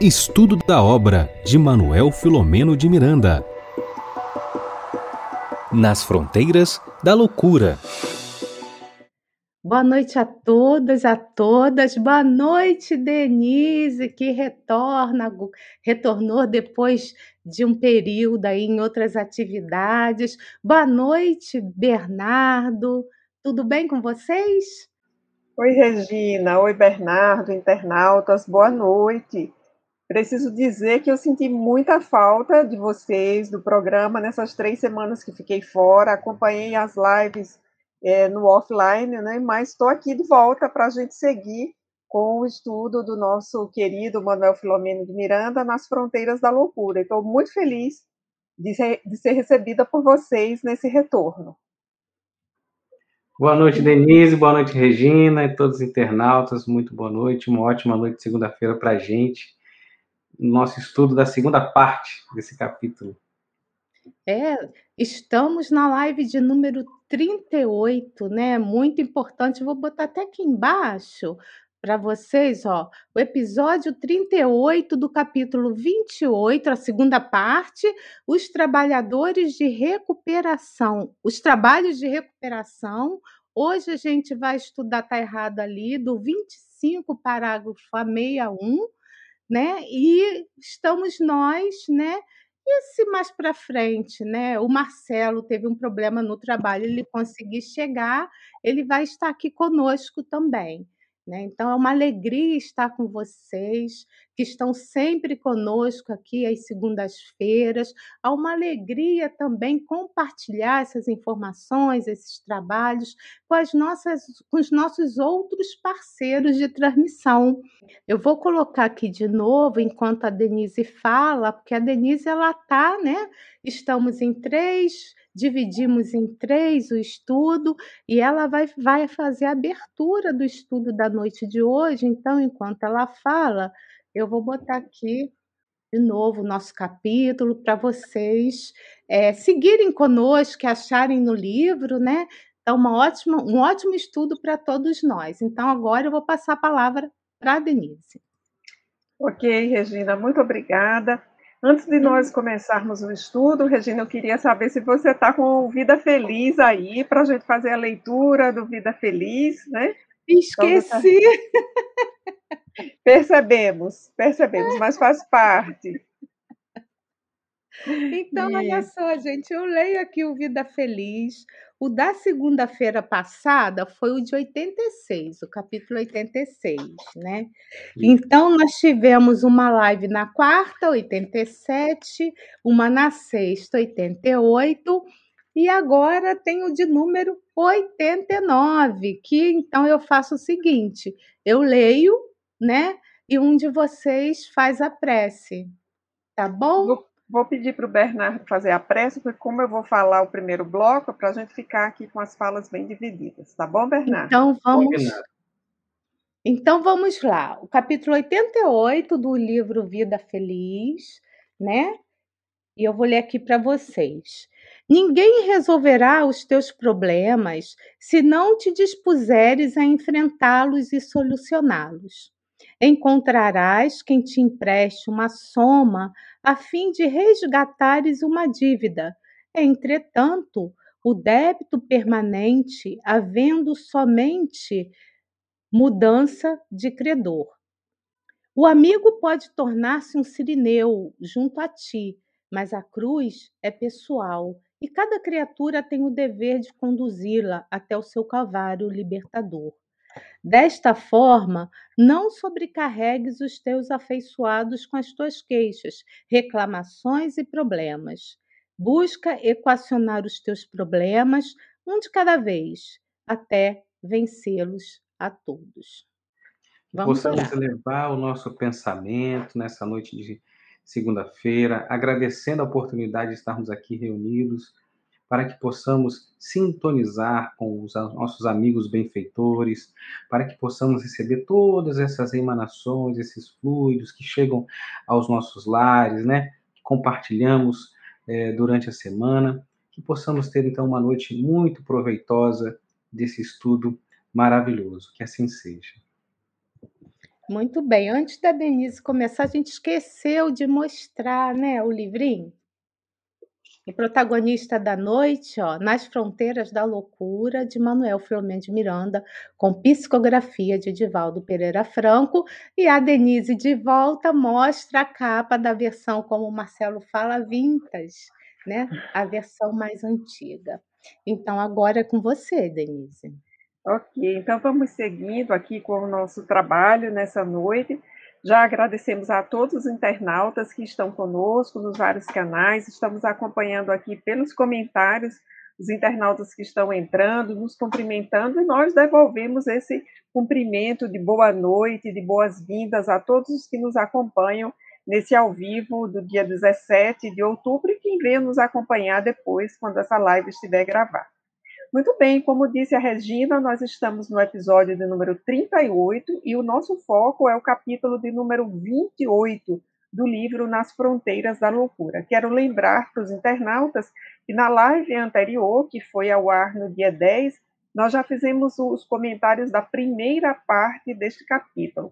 Estudo da obra de Manuel Filomeno de Miranda. Nas fronteiras da loucura. Boa noite a todas, a todas. Boa noite, Denise, que retorna, retornou depois de um período aí em outras atividades. Boa noite, Bernardo. Tudo bem com vocês? Oi, Regina. Oi, Bernardo, internautas. Boa noite. Preciso dizer que eu senti muita falta de vocês, do programa, nessas três semanas que fiquei fora. Acompanhei as lives é, no offline, né? mas estou aqui de volta para a gente seguir com o estudo do nosso querido Manuel Filomeno de Miranda nas fronteiras da loucura. Estou muito feliz de ser, de ser recebida por vocês nesse retorno. Boa noite, Denise. Boa noite, Regina e todos os internautas. Muito boa noite. Uma ótima noite de segunda-feira para a gente nosso estudo da segunda parte desse capítulo. É, estamos na live de número 38, né? Muito importante. Vou botar até aqui embaixo para vocês, ó, o episódio 38 do capítulo 28, a segunda parte, os trabalhadores de recuperação, os trabalhos de recuperação. Hoje a gente vai estudar, tá errado ali, do 25 parágrafo a 61 né? E estamos nós, né? E se mais para frente, né? O Marcelo teve um problema no trabalho, ele conseguir chegar, ele vai estar aqui conosco também. Né? Então, é uma alegria estar com vocês, que estão sempre conosco aqui às segundas-feiras. É uma alegria também compartilhar essas informações, esses trabalhos com, as nossas, com os nossos outros parceiros de transmissão. Eu vou colocar aqui de novo, enquanto a Denise fala, porque a Denise ela está, né? Estamos em três dividimos em três o estudo e ela vai, vai fazer a abertura do estudo da noite de hoje. Então, enquanto ela fala, eu vou botar aqui de novo o nosso capítulo para vocês é, seguirem conosco, acharem no livro, né? Então, uma ótima, um ótimo estudo para todos nós. Então, agora eu vou passar a palavra para a Denise. Ok, Regina, muito obrigada. Antes de nós começarmos o estudo, Regina, eu queria saber se você está com Vida Feliz aí, para a gente fazer a leitura do Vida Feliz, né? Esqueci! Então, percebemos, percebemos, mas faz parte. Então, e... olha só, gente, eu leio aqui o Vida Feliz, o da segunda-feira passada foi o de 86, o capítulo 86, né? Então, nós tivemos uma live na quarta, 87, uma na sexta, 88, e agora tem o de número 89, que então eu faço o seguinte: eu leio, né? E um de vocês faz a prece. Tá bom? Vou pedir para o Bernardo fazer a pressa, porque como eu vou falar o primeiro bloco, para a gente ficar aqui com as falas bem divididas, tá bom, Bernardo? Então vamos. Então vamos lá. O capítulo 88 do livro Vida Feliz, né? E eu vou ler aqui para vocês. Ninguém resolverá os teus problemas se não te dispuseres a enfrentá-los e solucioná-los. Encontrarás quem te empreste uma soma a fim de resgatares uma dívida. Entretanto, o débito permanente, havendo somente mudança de credor. O amigo pode tornar-se um sirineu junto a ti, mas a cruz é pessoal e cada criatura tem o dever de conduzi-la até o seu calvário libertador. Desta forma, não sobrecarregues os teus afeiçoados com as tuas queixas, reclamações e problemas. Busca equacionar os teus problemas, um de cada vez, até vencê-los a todos. Vamos Possamos orar. elevar o nosso pensamento nessa noite de segunda-feira, agradecendo a oportunidade de estarmos aqui reunidos para que possamos sintonizar com os nossos amigos benfeitores, para que possamos receber todas essas emanações, esses fluidos que chegam aos nossos lares, né? Que compartilhamos é, durante a semana, que possamos ter então uma noite muito proveitosa desse estudo maravilhoso. Que assim seja. Muito bem. Antes da Denise começar, a gente esqueceu de mostrar, né, o livrinho. O protagonista da noite, ó, Nas Fronteiras da Loucura, de Manuel Filomeno de Miranda, com psicografia de Divaldo Pereira Franco, e a Denise de volta mostra a capa da versão, como o Marcelo fala, vintage, né? A versão mais antiga. Então, agora é com você, Denise. Ok, então vamos seguindo aqui com o nosso trabalho nessa noite. Já agradecemos a todos os internautas que estão conosco nos vários canais, estamos acompanhando aqui pelos comentários os internautas que estão entrando, nos cumprimentando, e nós devolvemos esse cumprimento de boa noite, de boas-vindas a todos os que nos acompanham nesse ao vivo do dia 17 de outubro e quem venha nos acompanhar depois, quando essa live estiver gravada. Muito bem, como disse a Regina, nós estamos no episódio de número 38 e o nosso foco é o capítulo de número 28 do livro Nas Fronteiras da Loucura. Quero lembrar para os internautas que na live anterior, que foi ao ar no dia 10, nós já fizemos os comentários da primeira parte deste capítulo.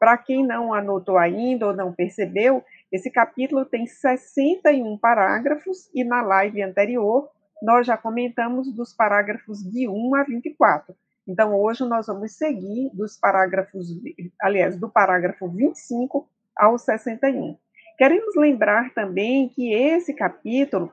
Para quem não anotou ainda ou não percebeu, esse capítulo tem 61 parágrafos e na live anterior nós já comentamos dos parágrafos de 1 a 24. Então, hoje nós vamos seguir dos parágrafos, aliás, do parágrafo 25 ao 61. Queremos lembrar também que esse capítulo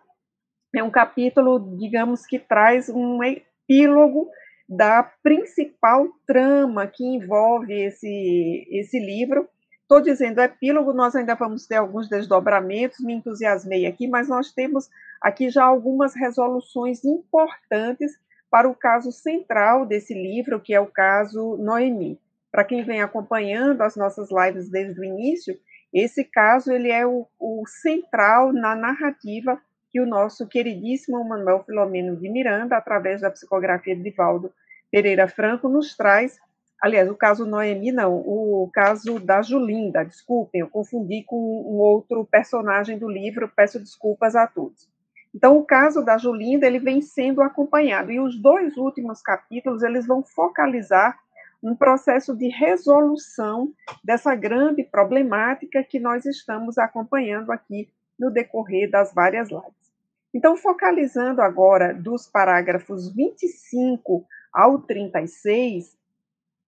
é um capítulo, digamos, que traz um epílogo da principal trama que envolve esse, esse livro, Estou dizendo epílogo, nós ainda vamos ter alguns desdobramentos, me entusiasmei aqui, mas nós temos aqui já algumas resoluções importantes para o caso central desse livro, que é o caso Noemi. Para quem vem acompanhando as nossas lives desde o início, esse caso ele é o, o central na narrativa que o nosso queridíssimo Manuel Filomeno de Miranda, através da psicografia de Divaldo Pereira Franco, nos traz Aliás, o caso Noemi não, o caso da Julinda, desculpem, eu confundi com um outro personagem do livro, peço desculpas a todos. Então, o caso da Julinda, ele vem sendo acompanhado, e os dois últimos capítulos, eles vão focalizar um processo de resolução dessa grande problemática que nós estamos acompanhando aqui no decorrer das várias lives. Então, focalizando agora dos parágrafos 25 ao 36,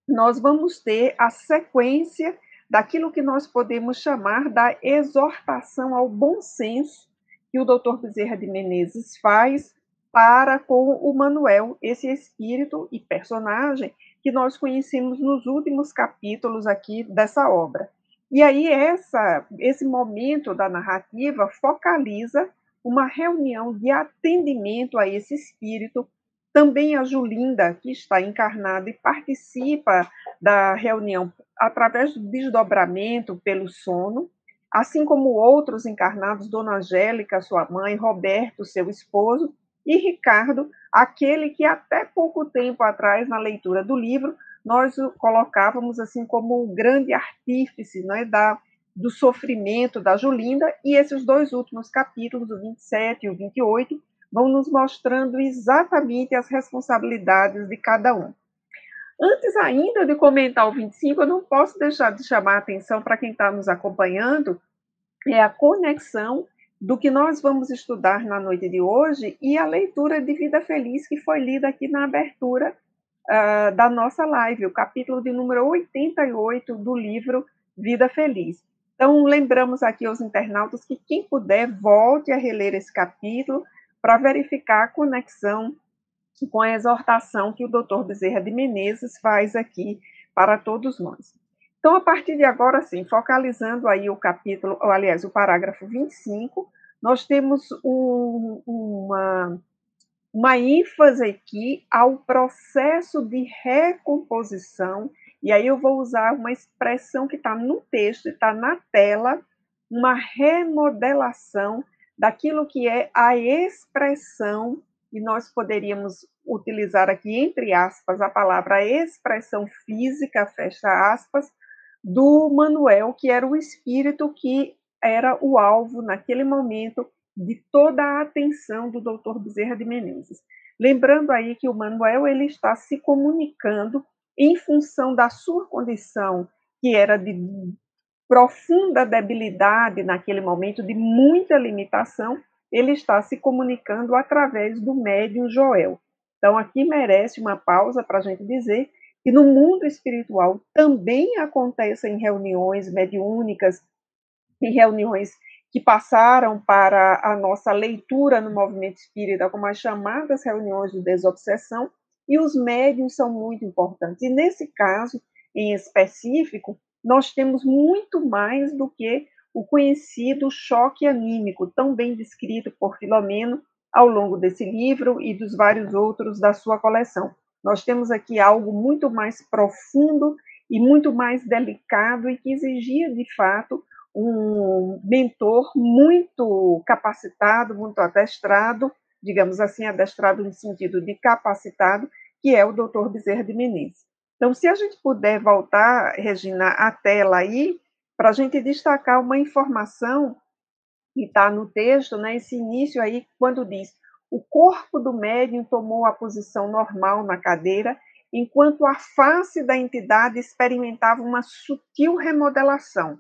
nós vamos ter a sequência daquilo que nós podemos chamar da exortação ao bom senso que o Dr. Bezerra de Menezes faz para com o Manuel, esse espírito e personagem que nós conhecemos nos últimos capítulos aqui dessa obra. E aí essa, esse momento da narrativa focaliza uma reunião de atendimento a esse espírito também a Julinda, que está encarnada e participa da reunião através do desdobramento pelo sono, assim como outros encarnados, Dona Angélica, sua mãe, Roberto, seu esposo, e Ricardo, aquele que até pouco tempo atrás, na leitura do livro, nós o colocávamos assim como o grande artífice é, da, do sofrimento da Julinda, e esses dois últimos capítulos, o 27 e o 28, vão nos mostrando exatamente as responsabilidades de cada um. Antes ainda de comentar o 25, eu não posso deixar de chamar a atenção para quem está nos acompanhando, é a conexão do que nós vamos estudar na noite de hoje e a leitura de Vida Feliz que foi lida aqui na abertura uh, da nossa live, o capítulo de número 88 do livro Vida Feliz. Então, lembramos aqui aos internautas que quem puder, volte a reler esse capítulo, para verificar a conexão com a exortação que o doutor Bezerra de Menezes faz aqui para todos nós. Então, a partir de agora, sim, focalizando aí o capítulo, ou, aliás, o parágrafo 25, nós temos um, uma, uma ênfase aqui ao processo de recomposição, e aí eu vou usar uma expressão que está no texto, está na tela, uma remodelação daquilo que é a expressão, e nós poderíamos utilizar aqui, entre aspas, a palavra expressão física, fecha aspas, do Manuel, que era o espírito que era o alvo, naquele momento, de toda a atenção do Dr. Bezerra de Menezes. Lembrando aí que o Manuel ele está se comunicando em função da sua condição que era de profunda debilidade naquele momento, de muita limitação, ele está se comunicando através do médium Joel. Então, aqui merece uma pausa para a gente dizer que no mundo espiritual também acontecem reuniões mediúnicas e reuniões que passaram para a nossa leitura no movimento espírita, como as chamadas reuniões de desobsessão, e os médiums são muito importantes. E nesse caso, em específico, nós temos muito mais do que o conhecido choque anímico, tão bem descrito por Filomeno ao longo desse livro e dos vários outros da sua coleção. Nós temos aqui algo muito mais profundo e muito mais delicado e que exigia, de fato, um mentor muito capacitado, muito adestrado, digamos assim, adestrado no sentido de capacitado, que é o Dr. Bezerra de Menezes. Então, se a gente puder voltar, Regina, a tela aí, para a gente destacar uma informação que está no texto, né, esse início aí, quando diz o corpo do médium tomou a posição normal na cadeira, enquanto a face da entidade experimentava uma sutil remodelação.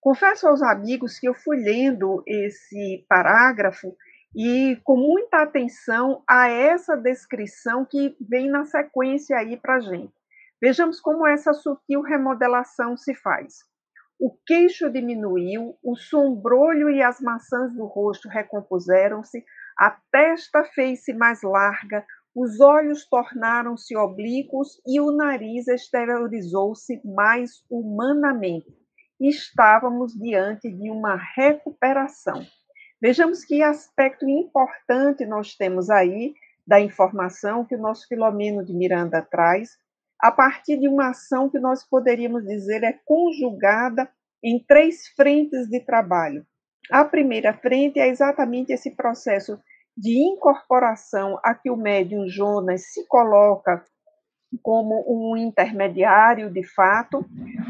Confesso aos amigos que eu fui lendo esse parágrafo e com muita atenção a essa descrição que vem na sequência aí para a gente. Vejamos como essa sutil remodelação se faz. O queixo diminuiu, o sombrolho e as maçãs do rosto recompuseram-se, a testa fez-se mais larga, os olhos tornaram-se oblíquos e o nariz exteriorizou-se mais humanamente. Estávamos diante de uma recuperação. Vejamos que aspecto importante nós temos aí da informação que o nosso Filomeno de Miranda traz, a partir de uma ação que nós poderíamos dizer é conjugada em três frentes de trabalho. A primeira frente é exatamente esse processo de incorporação a que o médium Jonas se coloca como um intermediário de fato,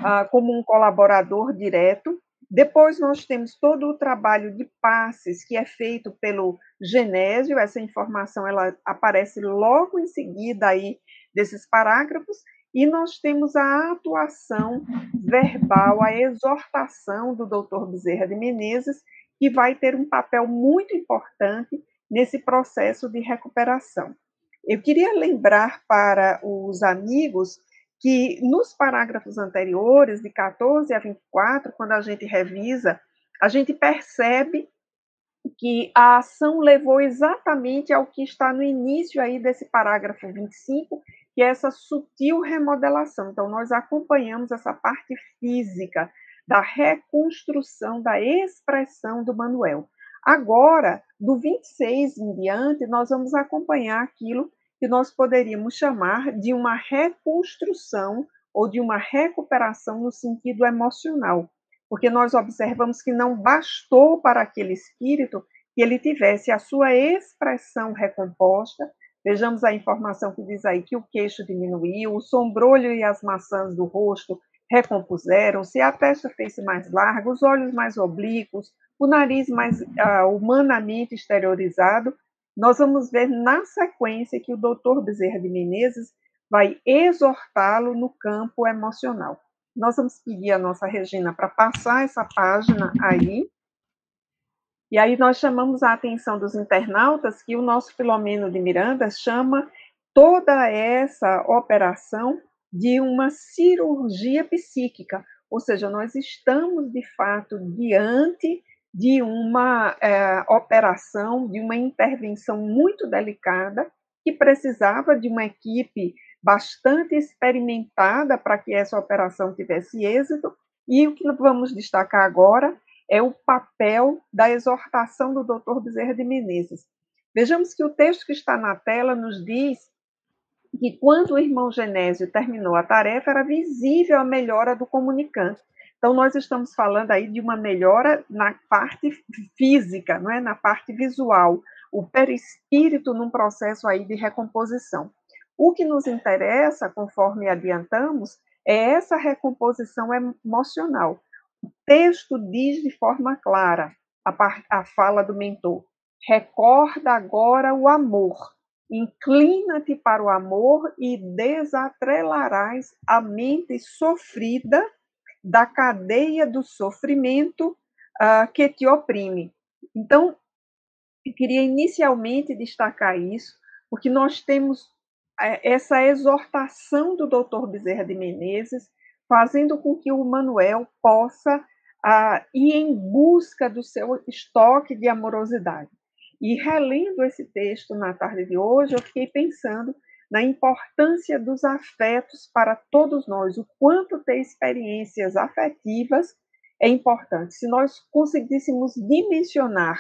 ah, como um colaborador direto. Depois nós temos todo o trabalho de passes que é feito pelo Genésio, essa informação ela aparece logo em seguida aí desses parágrafos, e nós temos a atuação verbal, a exortação do Dr. Bezerra de Menezes, que vai ter um papel muito importante nesse processo de recuperação. Eu queria lembrar para os amigos que nos parágrafos anteriores, de 14 a 24, quando a gente revisa, a gente percebe que a ação levou exatamente ao que está no início aí desse parágrafo 25, que é essa sutil remodelação. Então, nós acompanhamos essa parte física da reconstrução, da expressão do Manuel. Agora, do 26 em diante, nós vamos acompanhar aquilo que nós poderíamos chamar de uma reconstrução ou de uma recuperação no sentido emocional, porque nós observamos que não bastou para aquele espírito que ele tivesse a sua expressão recomposta, Vejamos a informação que diz aí que o queixo diminuiu, o sombrolho e as maçãs do rosto recompuseram-se, a testa fez-se mais larga, os olhos mais oblíquos, o nariz mais uh, humanamente exteriorizado. Nós vamos ver na sequência que o doutor Bezerra de Menezes vai exortá-lo no campo emocional. Nós vamos pedir a nossa Regina para passar essa página aí. E aí nós chamamos a atenção dos internautas que o nosso Filomeno de Miranda chama toda essa operação de uma cirurgia psíquica, ou seja, nós estamos de fato diante de uma é, operação, de uma intervenção muito delicada que precisava de uma equipe bastante experimentada para que essa operação tivesse êxito. E o que vamos destacar agora é o papel da exortação do Dr. Bezerra de Menezes. Vejamos que o texto que está na tela nos diz que quando o irmão Genésio terminou a tarefa, era visível a melhora do comunicante. Então, nós estamos falando aí de uma melhora na parte física, não é? na parte visual, o perispírito num processo aí de recomposição. O que nos interessa, conforme adiantamos, é essa recomposição emocional. O texto diz de forma clara a, a fala do mentor: recorda agora o amor, inclina-te para o amor e desatrelarás a mente sofrida da cadeia do sofrimento uh, que te oprime. Então, eu queria inicialmente destacar isso, porque nós temos é, essa exortação do Dr. Bezerra de Menezes, fazendo com que o Manuel possa uh, ir em busca do seu estoque de amorosidade. E relendo esse texto na tarde de hoje, eu fiquei pensando na importância dos afetos para todos nós, o quanto ter experiências afetivas é importante. Se nós conseguíssemos dimensionar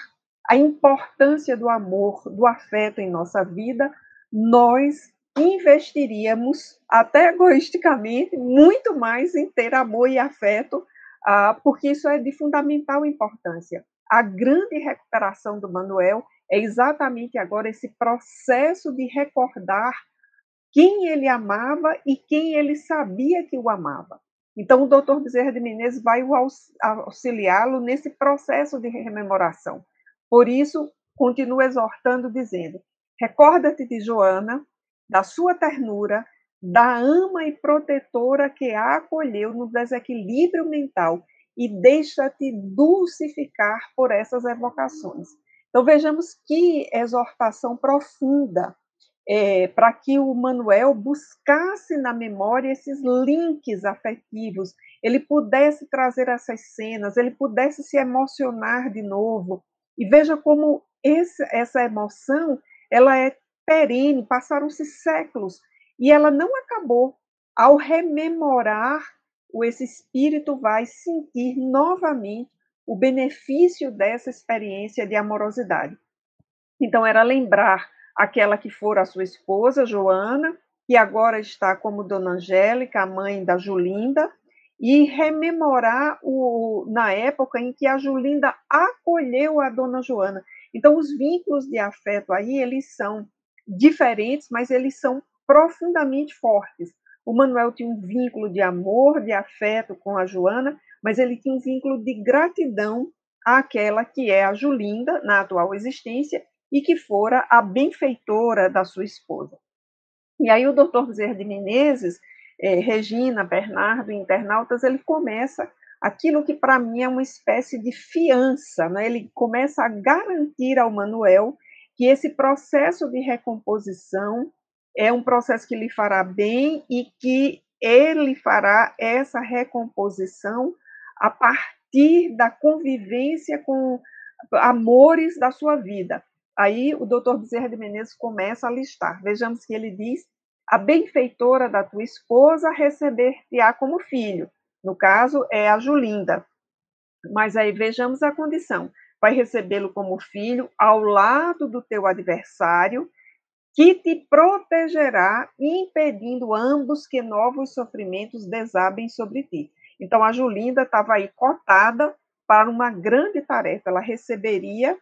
a importância do amor, do afeto em nossa vida, nós investiríamos, até egoisticamente, muito mais em ter amor e afeto, ah, porque isso é de fundamental importância. A grande recuperação do Manuel é exatamente agora esse processo de recordar quem ele amava e quem ele sabia que o amava. Então, o doutor Bezerra de Menezes vai auxiliá-lo nesse processo de rememoração. Por isso, continua exortando, dizendo: Recorda-te de Joana, da sua ternura, da ama e protetora que a acolheu no desequilíbrio mental e deixa-te dulcificar por essas evocações. Então vejamos que exortação profunda é, para que o Manuel buscasse na memória esses links afetivos, ele pudesse trazer essas cenas, ele pudesse se emocionar de novo. E veja como esse, essa emoção ela é perene, passaram-se séculos e ela não acabou. Ao rememorar, o esse espírito vai sentir novamente o benefício dessa experiência de amorosidade. Então, era lembrar aquela que fora a sua esposa, Joana, que agora está como Dona Angélica, a mãe da Julinda, e rememorar o, na época em que a Julinda acolheu a Dona Joana. Então, os vínculos de afeto aí, eles são diferentes, mas eles são profundamente fortes. O Manuel tinha um vínculo de amor, de afeto com a Joana, mas ele tinha um vínculo de gratidão àquela que é a Julinda, na atual existência, e que fora a benfeitora da sua esposa. E aí o doutor Bezerra de Menezes, eh, Regina, Bernardo, internautas, ele começa aquilo que para mim é uma espécie de fiança, né? ele começa a garantir ao Manuel que esse processo de recomposição é um processo que lhe fará bem e que ele fará essa recomposição a partir da convivência com amores da sua vida. Aí o doutor Bezerra de Menezes começa a listar. Vejamos que ele diz: a benfeitora da tua esposa receber-te-á como filho. No caso, é a Julinda. Mas aí vejamos a condição: vai recebê-lo como filho ao lado do teu adversário, que te protegerá, impedindo ambos que novos sofrimentos desabem sobre ti. Então, a Julinda estava aí cotada para uma grande tarefa. Ela receberia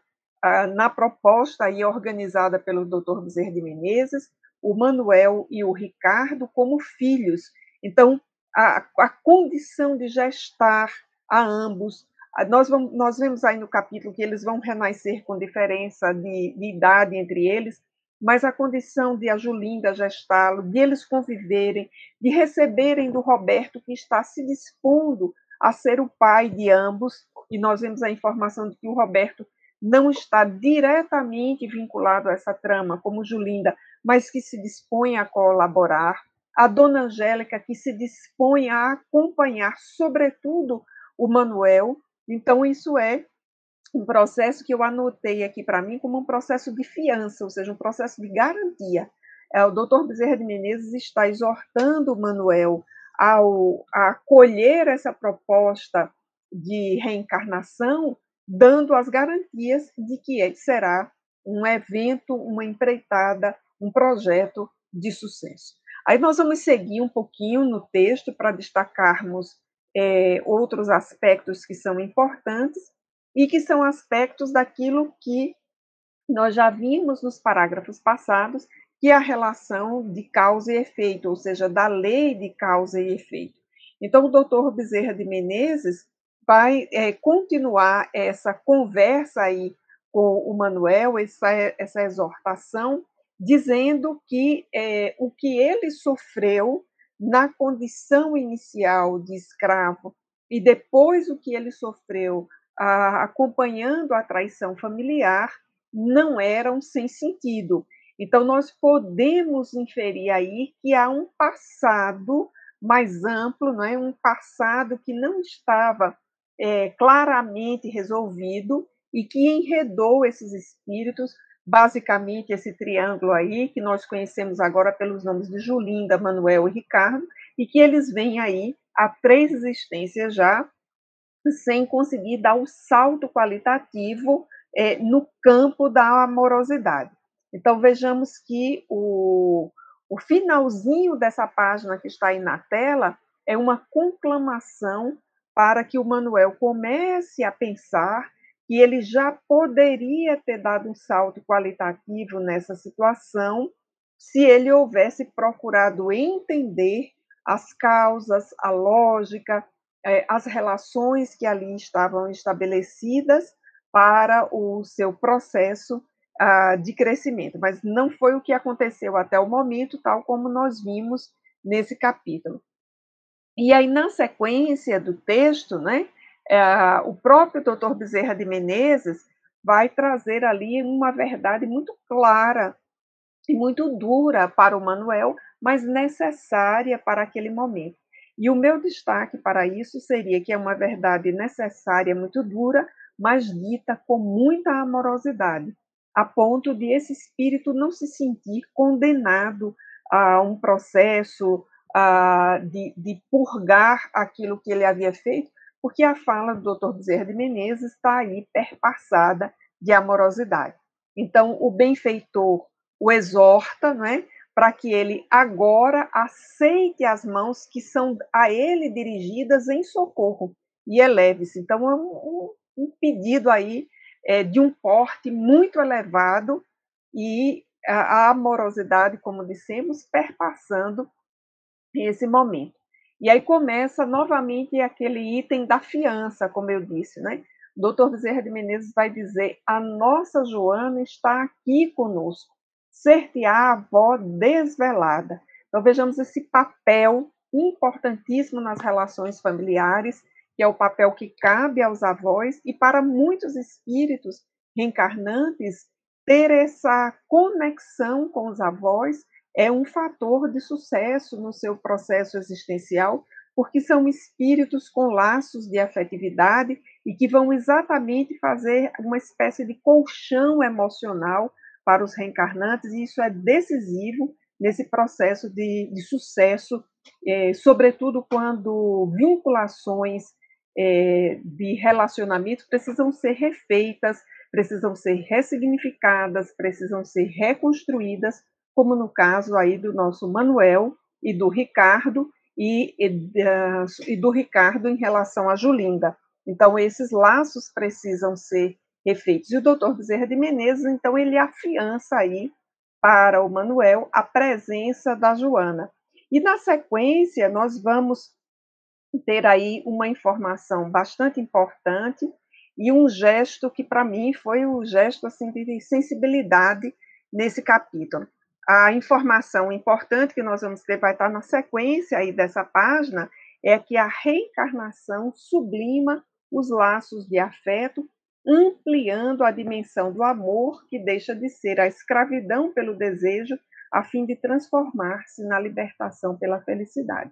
na proposta aí organizada pelo Dr. Bezerra de Menezes, o Manuel e o Ricardo como filhos. Então, a, a condição de gestar a ambos, nós, vamos, nós vemos aí no capítulo que eles vão renascer com diferença de, de idade entre eles, mas a condição de a Julinda gestá-lo, de eles conviverem, de receberem do Roberto que está se dispondo a ser o pai de ambos, e nós vemos a informação de que o Roberto não está diretamente vinculado a essa trama, como Julinda, mas que se dispõe a colaborar, a Dona Angélica, que se dispõe a acompanhar, sobretudo, o Manuel. Então, isso é um processo que eu anotei aqui para mim como um processo de fiança, ou seja, um processo de garantia. É, o doutor Bezerra de Menezes está exortando o Manuel ao, a acolher essa proposta de reencarnação dando as garantias de que será um evento, uma empreitada, um projeto de sucesso. Aí nós vamos seguir um pouquinho no texto para destacarmos é, outros aspectos que são importantes e que são aspectos daquilo que nós já vimos nos parágrafos passados, que é a relação de causa e efeito, ou seja, da lei de causa e efeito. Então, o doutor Bezerra de Menezes vai é, continuar essa conversa aí com o Manuel, essa, essa exortação, dizendo que é, o que ele sofreu na condição inicial de escravo e depois o que ele sofreu a, acompanhando a traição familiar não eram sem sentido. Então, nós podemos inferir aí que há um passado mais amplo, não é? um passado que não estava é, claramente resolvido e que enredou esses espíritos, basicamente esse triângulo aí, que nós conhecemos agora pelos nomes de Julinda, Manuel e Ricardo, e que eles vêm aí há três existências já, sem conseguir dar o salto qualitativo é, no campo da amorosidade. Então, vejamos que o, o finalzinho dessa página que está aí na tela é uma conclamação para que o Manuel comece a pensar que ele já poderia ter dado um salto qualitativo nessa situação se ele houvesse procurado entender as causas, a lógica, é, as relações que ali estavam estabelecidas para o seu processo uh, de crescimento. Mas não foi o que aconteceu até o momento, tal como nós vimos nesse capítulo. E aí, na sequência do texto, né, uh, o próprio doutor Bezerra de Menezes vai trazer ali uma verdade muito clara e muito dura para o Manuel, mas necessária para aquele momento. E o meu destaque para isso seria que é uma verdade necessária, muito dura, mas dita com muita amorosidade, a ponto de esse espírito não se sentir condenado a um processo a, de, de purgar aquilo que ele havia feito, porque a fala do Dr. Bezerra de Menezes está aí perpassada de amorosidade. Então, o benfeitor o exorta, não é? para que ele agora aceite as mãos que são a ele dirigidas em socorro e eleve-se. Então, é um, um pedido aí é, de um porte muito elevado e a, a amorosidade, como dissemos, perpassando esse momento. E aí começa novamente aquele item da fiança, como eu disse, né? Doutor Bezerra de Menezes vai dizer: a nossa Joana está aqui conosco ser-te-á avó desvelada. Então, vejamos esse papel importantíssimo nas relações familiares, que é o papel que cabe aos avós, e para muitos espíritos reencarnantes, ter essa conexão com os avós é um fator de sucesso no seu processo existencial, porque são espíritos com laços de afetividade e que vão exatamente fazer uma espécie de colchão emocional para os reencarnantes, e isso é decisivo nesse processo de, de sucesso, é, sobretudo quando vinculações é, de relacionamento precisam ser refeitas, precisam ser ressignificadas, precisam ser reconstruídas, como no caso aí do nosso Manuel e do Ricardo, e, e, e do Ricardo em relação a Julinda. Então, esses laços precisam ser refeitos. E o doutor Bezerra de Menezes, então, ele afiança aí para o Manuel a presença da Joana. E na sequência, nós vamos ter aí uma informação bastante importante e um gesto que para mim foi o um gesto assim de sensibilidade nesse capítulo. A informação importante que nós vamos ter vai estar na sequência aí dessa página é que a reencarnação sublima os laços de afeto ampliando a dimensão do amor que deixa de ser a escravidão pelo desejo a fim de transformar-se na libertação pela felicidade.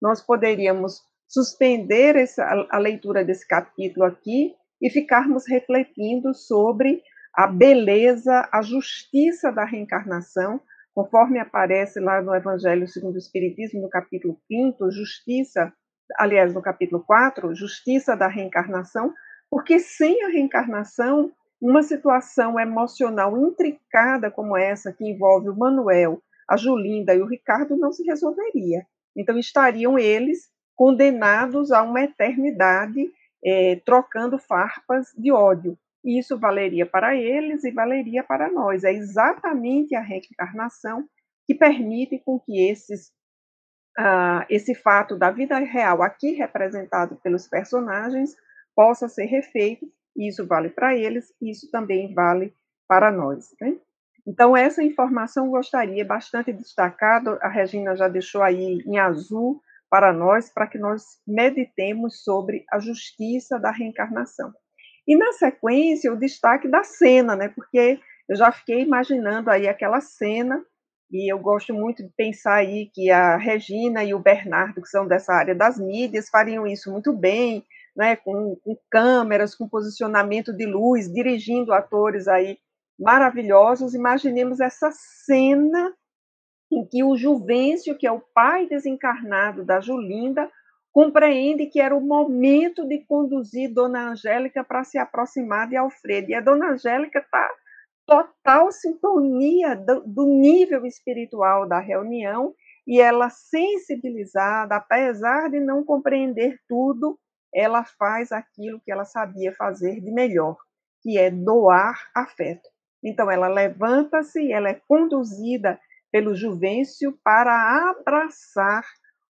Nós poderíamos suspender essa, a leitura desse capítulo aqui e ficarmos refletindo sobre a beleza, a justiça da reencarnação, conforme aparece lá no Evangelho segundo o Espiritismo, no capítulo 5, justiça, aliás, no capítulo 4, justiça da reencarnação, porque sem a reencarnação, uma situação emocional intricada como essa, que envolve o Manuel, a Julinda e o Ricardo, não se resolveria. Então, estariam eles condenados a uma eternidade, é, trocando farpas de ódio. E isso valeria para eles e valeria para nós. É exatamente a reencarnação que permite com que esses, uh, esse fato da vida real, aqui representado pelos personagens, possa ser refeito, isso vale para eles, isso também vale para nós. Né? Então, essa informação gostaria bastante destacado, a Regina já deixou aí em azul para nós, para que nós meditemos sobre a justiça da reencarnação. E na sequência, o destaque da cena, né? Porque eu já fiquei imaginando aí aquela cena e eu gosto muito de pensar aí que a Regina e o Bernardo, que são dessa área das mídias, fariam isso muito bem, né, com, com câmeras, com posicionamento de luz, dirigindo atores aí maravilhosos. Imaginemos essa cena em que o Juvencio, que é o pai desencarnado da Julinda, compreende que era o momento de conduzir Dona Angélica para se aproximar de Alfredo. E a Dona Angélica está total sintonia do, do nível espiritual da reunião e ela sensibilizada, apesar de não compreender tudo, ela faz aquilo que ela sabia fazer de melhor, que é doar afeto. Então ela levanta-se, ela é conduzida pelo Juvencio para abraçar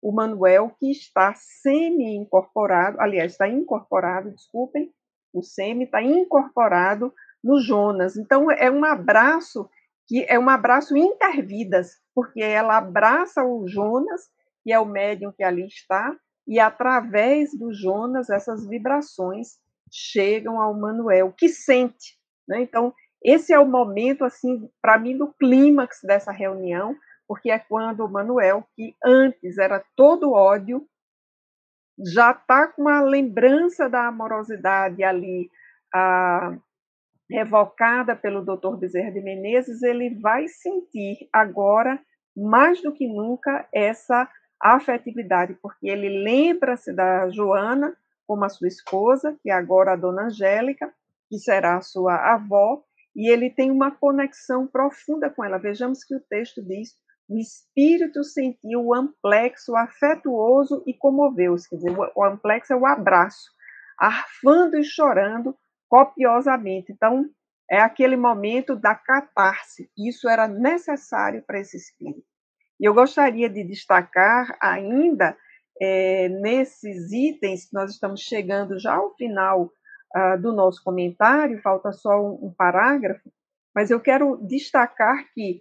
o Manuel que está semi-incorporado, aliás, está incorporado, desculpem, o semi está incorporado no Jonas. Então, é um abraço que é um abraço intervidas, porque ela abraça o Jonas, que é o médium que ali está, e através do Jonas essas vibrações chegam ao Manuel, que sente. Né? Então, esse é o momento, assim, para mim, do clímax dessa reunião, porque é quando o Manuel, que antes era todo ódio, já está com uma lembrança da amorosidade ali, a, revocada pelo Dr. Bezerra de Menezes, ele vai sentir agora, mais do que nunca, essa afetividade, porque ele lembra-se da Joana como a sua esposa, que é agora a dona Angélica, que será a sua avó, e ele tem uma conexão profunda com ela. Vejamos que o texto diz: o espírito sentiu o amplexo afetuoso e comoveu-se. Quer dizer, o amplexo é o abraço, arfando e chorando copiosamente. Então, é aquele momento da catarse. Isso era necessário para esse espírito. E eu gostaria de destacar ainda é, nesses itens, nós estamos chegando já ao final uh, do nosso comentário, falta só um, um, parágrafo, mas eu quero destacar que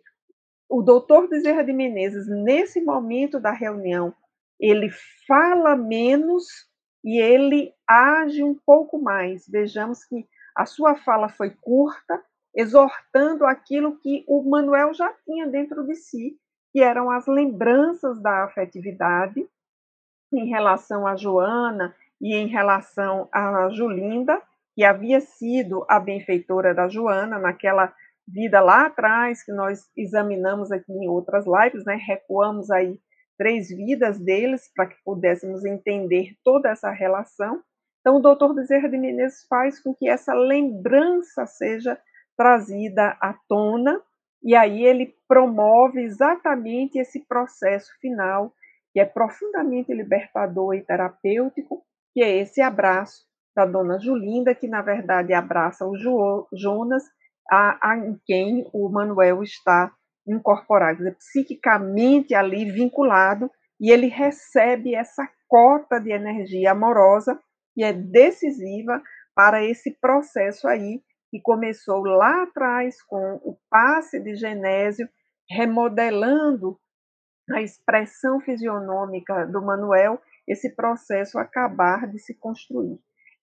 o doutor Bezerra de Menezes, nesse momento da reunião, ele fala menos e ele age um pouco mais. Vejamos que a sua fala foi curta, exortando aquilo que o Manuel já tinha dentro de si, que eram as lembranças da afetividade em relação a Joana e em relação a Julinda, que havia sido a benfeitora da Joana naquela vida lá atrás, que nós examinamos aqui em outras lives, né? Recuamos aí três vidas deles para que pudéssemos entender toda essa relação. Então, o doutor Bezerra de Menezes faz com que essa lembrança seja trazida à tona, e aí ele promove exatamente esse processo final, que é profundamente libertador e terapêutico, que é esse abraço da dona Julinda, que na verdade abraça o jo Jonas, a, a, em quem o Manuel está incorporado, psiquicamente ali vinculado, e ele recebe essa cota de energia amorosa que é decisiva para esse processo aí que começou lá atrás com o passe de Genésio, remodelando a expressão fisionômica do Manuel, esse processo acabar de se construir.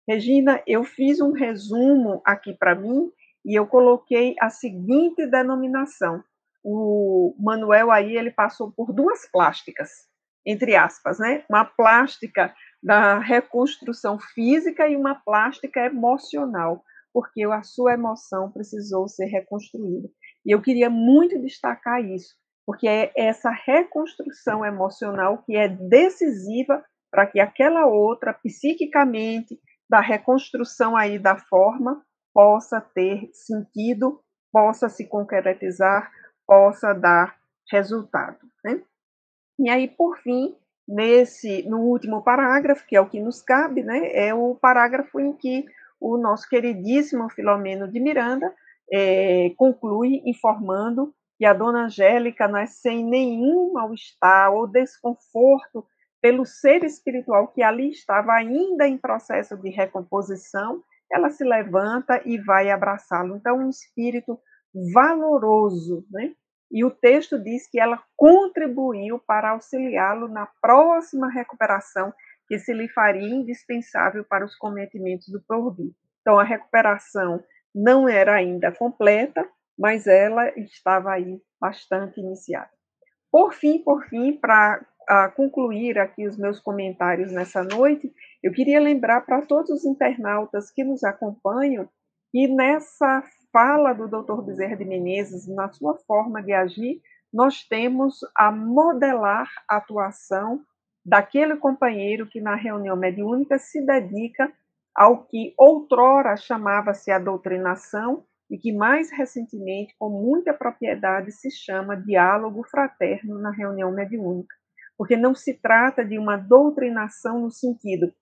Regina, eu fiz um resumo aqui para mim e eu coloquei a seguinte denominação. O Manuel aí ele passou por duas plásticas, entre aspas, né? Uma plástica da reconstrução física e uma plástica emocional, porque a sua emoção precisou ser reconstruída. E eu queria muito destacar isso, porque é essa reconstrução emocional que é decisiva para que aquela outra, psiquicamente, da reconstrução aí da forma, possa ter sentido, possa se concretizar, possa dar resultado. Né? E aí, por fim, nesse no último parágrafo, que é o que nos cabe, né, é o parágrafo em que o nosso queridíssimo Filomeno de Miranda é, conclui informando que a dona Angélica, né, sem nenhum mal-estar ou desconforto pelo ser espiritual que ali estava ainda em processo de recomposição, ela se levanta e vai abraçá-lo. Então, um espírito valoroso, né? e o texto diz que ela contribuiu para auxiliá-lo na próxima recuperação que se lhe faria indispensável para os cometimentos do porvir. Então, a recuperação não era ainda completa, mas ela estava aí bastante iniciada. Por fim, por fim, para concluir aqui os meus comentários nessa noite, eu queria lembrar para todos os internautas que nos acompanham que nessa fala do Dr. Bezerra de Menezes, na sua forma de agir, nós temos a modelar a atuação daquele companheiro que na reunião mediúnica se dedica ao que outrora chamava-se a doutrinação e que mais recentemente, com muita propriedade, se chama diálogo fraterno na reunião mediúnica. Porque não se trata de uma doutrinação no sentido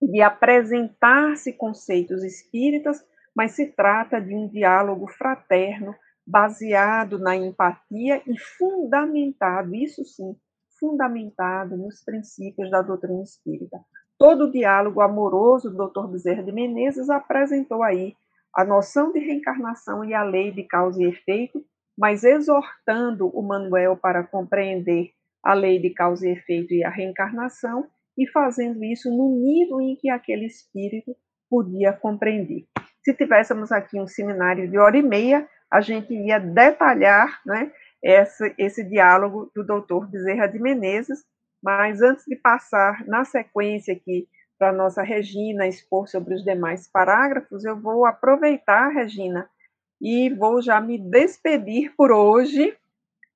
de apresentar-se conceitos espíritas, mas se trata de um diálogo fraterno baseado na empatia e fundamentado, isso sim, fundamentado nos princípios da doutrina espírita. Todo o diálogo amoroso do Dr. Bezerra de Menezes apresentou aí a noção de reencarnação e a lei de causa e efeito, mas exortando o Manuel para compreender a lei de causa e efeito e a reencarnação e fazendo isso no nível em que aquele espírito podia compreender. Se tivéssemos aqui um seminário de hora e meia, a gente ia detalhar né, esse, esse diálogo do doutor Bezerra de Menezes, mas antes de passar na sequência aqui para a nossa Regina expor sobre os demais parágrafos, eu vou aproveitar, Regina, e vou já me despedir por hoje,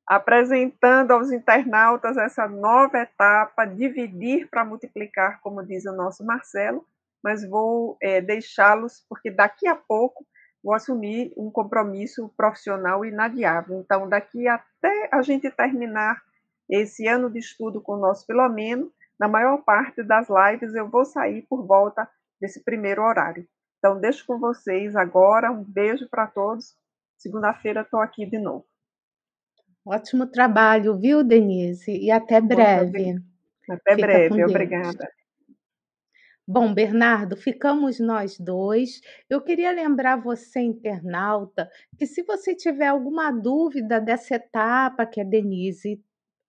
apresentando aos internautas essa nova etapa, dividir para multiplicar, como diz o nosso Marcelo, mas vou é, deixá-los, porque daqui a pouco vou assumir um compromisso profissional inadiável. Então, daqui até a gente terminar esse ano de estudo com o nosso Filomeno, na maior parte das lives eu vou sair por volta desse primeiro horário. Então, deixo com vocês agora. Um beijo para todos. Segunda-feira estou aqui de novo. Ótimo trabalho, viu, Denise? E até breve. Até Fica breve, obrigada. Bom, Bernardo, ficamos nós dois. Eu queria lembrar você, internauta, que se você tiver alguma dúvida dessa etapa que a Denise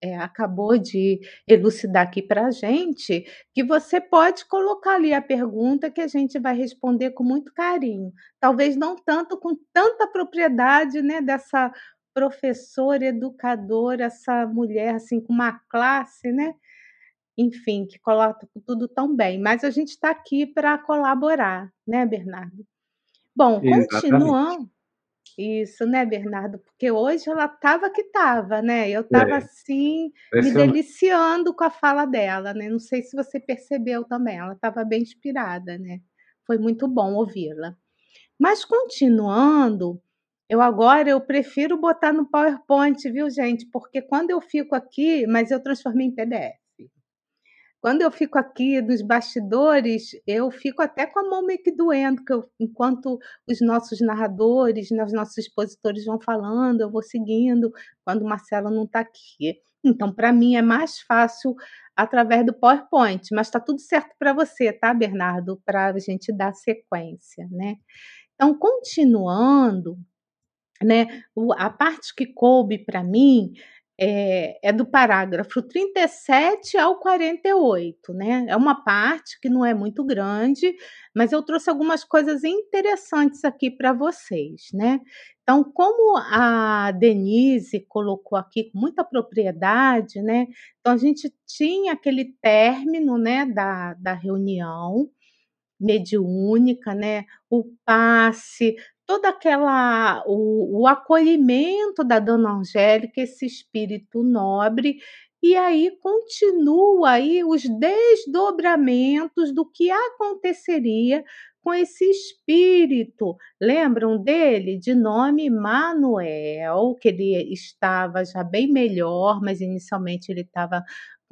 é, acabou de elucidar aqui para a gente, que você pode colocar ali a pergunta que a gente vai responder com muito carinho. Talvez não tanto com tanta propriedade, né, dessa professora, educadora, essa mulher assim com uma classe, né? enfim, que coloca tudo tão bem. Mas a gente está aqui para colaborar, né, Bernardo? Bom, continuando. Isso, né, Bernardo? Porque hoje ela estava que estava, né? Eu estava é. assim, me deliciando com a fala dela, né? Não sei se você percebeu também, ela estava bem inspirada, né? Foi muito bom ouvi-la. Mas continuando, eu agora eu prefiro botar no PowerPoint, viu, gente? Porque quando eu fico aqui, mas eu transformei em PDF. Quando eu fico aqui nos bastidores, eu fico até com a mão meio que doendo, que eu, enquanto os nossos narradores, né, os nossos expositores vão falando, eu vou seguindo, quando o Marcelo não está aqui. Então, para mim, é mais fácil através do PowerPoint, mas está tudo certo para você, tá, Bernardo? Para a gente dar sequência, né? Então, continuando, né, a parte que coube para mim é, é, do parágrafo 37 ao 48, né? É uma parte que não é muito grande, mas eu trouxe algumas coisas interessantes aqui para vocês, né? Então, como a Denise colocou aqui com muita propriedade, né? Então, a gente tinha aquele término, né, da, da reunião mediúnica, né? O passe, toda aquela o, o acolhimento da Dona Angélica, esse espírito nobre, e aí continua aí os desdobramentos do que aconteceria com esse espírito. Lembram dele? De nome Manuel, que ele estava já bem melhor, mas inicialmente ele estava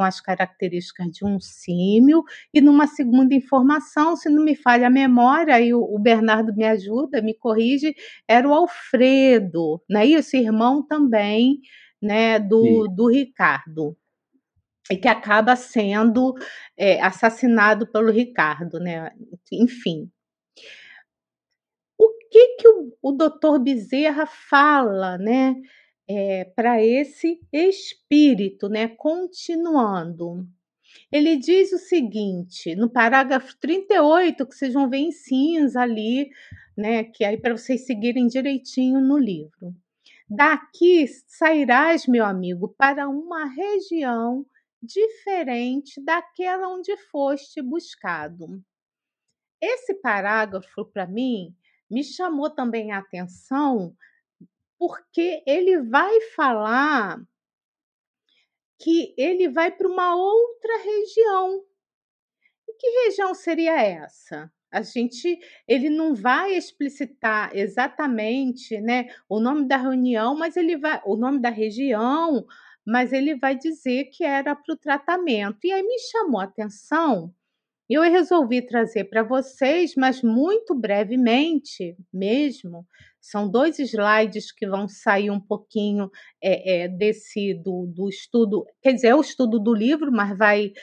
com as características de um símio, e numa segunda informação, se não me falha a memória, e o, Bernardo me ajuda, me corrige, era o Alfredo, não é isso? Irmão também né, do, do Ricardo e que acaba sendo é, assassinado pelo Ricardo, né? Enfim. O que que o, o doutor Bezerra fala, né? É, para esse espírito, né? Continuando. Ele diz o seguinte, no parágrafo 38, que vocês vão ver em cinza ali, né? Que aí para vocês seguirem direitinho no livro. Daqui sairás, meu amigo, para uma região diferente daquela onde foste buscado. Esse parágrafo, para mim, me chamou também a atenção, porque ele vai falar que ele vai para uma outra região. E que região seria essa? A gente, ele não vai explicitar exatamente, né, o nome da reunião, mas ele vai, o nome da região, mas ele vai dizer que era para o tratamento. E aí me chamou a atenção eu resolvi trazer para vocês, mas muito brevemente mesmo. São dois slides que vão sair um pouquinho é, é, desse do, do estudo, quer dizer, é o estudo do livro, mas vai,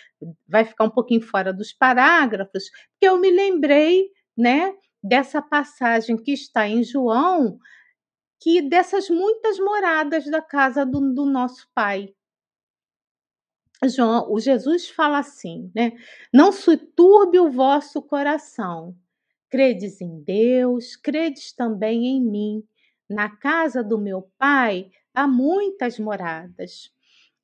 vai ficar um pouquinho fora dos parágrafos, porque eu me lembrei né, dessa passagem que está em João, que dessas muitas moradas da casa do, do nosso pai. João, o Jesus fala assim, né? Não se turbe o vosso coração. Credes em Deus, credes também em mim. Na casa do meu pai há muitas moradas.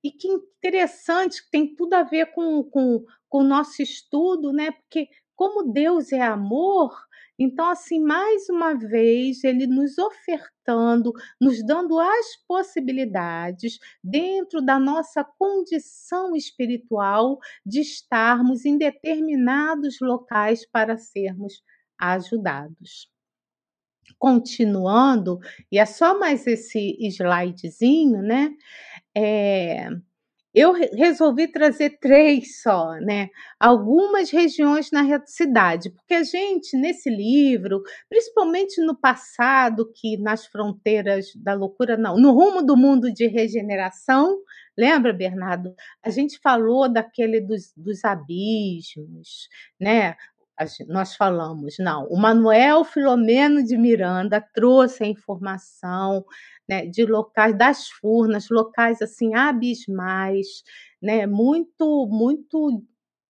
E que interessante, tem tudo a ver com, com, com o nosso estudo, né? Porque como Deus é amor, então, assim, mais uma vez, ele nos ofertando, nos dando as possibilidades, dentro da nossa condição espiritual, de estarmos em determinados locais para sermos ajudados. Continuando, e é só mais esse slidezinho, né? É, eu resolvi trazer três só, né? Algumas regiões na cidade, porque a gente, nesse livro, principalmente no passado, que nas fronteiras da loucura, não, no rumo do mundo de regeneração, lembra, Bernardo? A gente falou daquele dos, dos abismos, né? Nós falamos, não, o Manuel Filomeno de Miranda trouxe a informação né, de locais das furnas, locais assim abismais, né, muito muito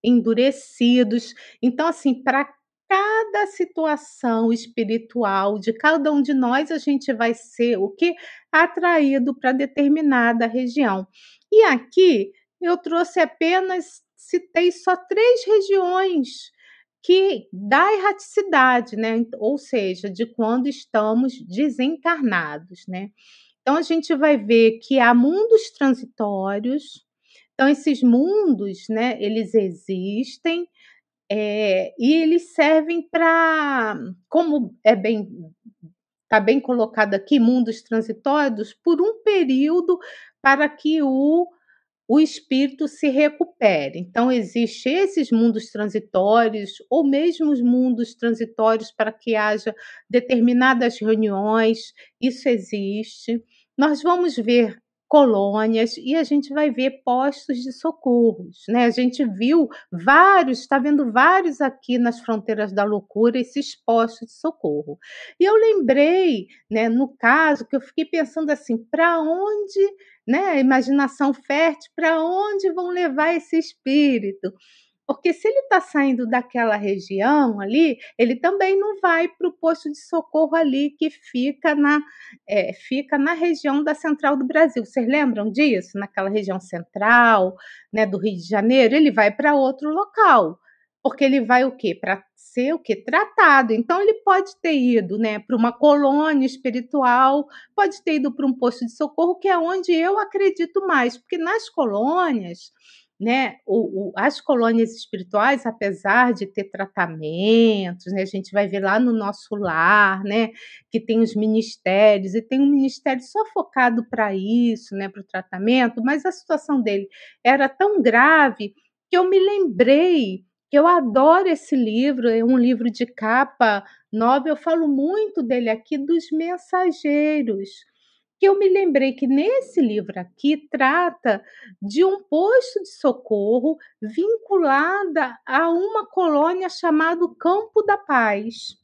endurecidos. Então assim, para cada situação espiritual de cada um de nós, a gente vai ser o que atraído para determinada região. E aqui eu trouxe apenas citei só três regiões que da erraticidade, né? Ou seja, de quando estamos desencarnados, né? Então a gente vai ver que há mundos transitórios. Então esses mundos, né? Eles existem é, e eles servem para, como é bem está bem colocado aqui, mundos transitórios, por um período para que o o espírito se recupere. Então, existem esses mundos transitórios, ou mesmo os mundos transitórios para que haja determinadas reuniões, isso existe. Nós vamos ver colônias e a gente vai ver postos de socorros, né? A gente viu vários, está vendo vários aqui nas fronteiras da loucura esses postos de socorro. E eu lembrei, né, no caso que eu fiquei pensando assim, para onde, né, a imaginação fértil, para onde vão levar esse espírito? Porque se ele está saindo daquela região ali, ele também não vai para o posto de socorro ali que fica na, é, fica na região da central do Brasil. Vocês lembram disso? Naquela região central né, do Rio de Janeiro, ele vai para outro local. Porque ele vai o quê? Para ser o quê? Tratado. Então ele pode ter ido né, para uma colônia espiritual, pode ter ido para um posto de socorro, que é onde eu acredito mais, porque nas colônias né, o, o, as colônias espirituais, apesar de ter tratamentos, né, a gente vai ver lá no nosso lar, né, que tem os ministérios, e tem um ministério só focado para isso, né, para o tratamento, mas a situação dele era tão grave que eu me lembrei que eu adoro esse livro, é um livro de capa nova, eu falo muito dele aqui, dos mensageiros que eu me lembrei que nesse livro aqui trata de um posto de socorro vinculada a uma colônia chamada Campo da Paz.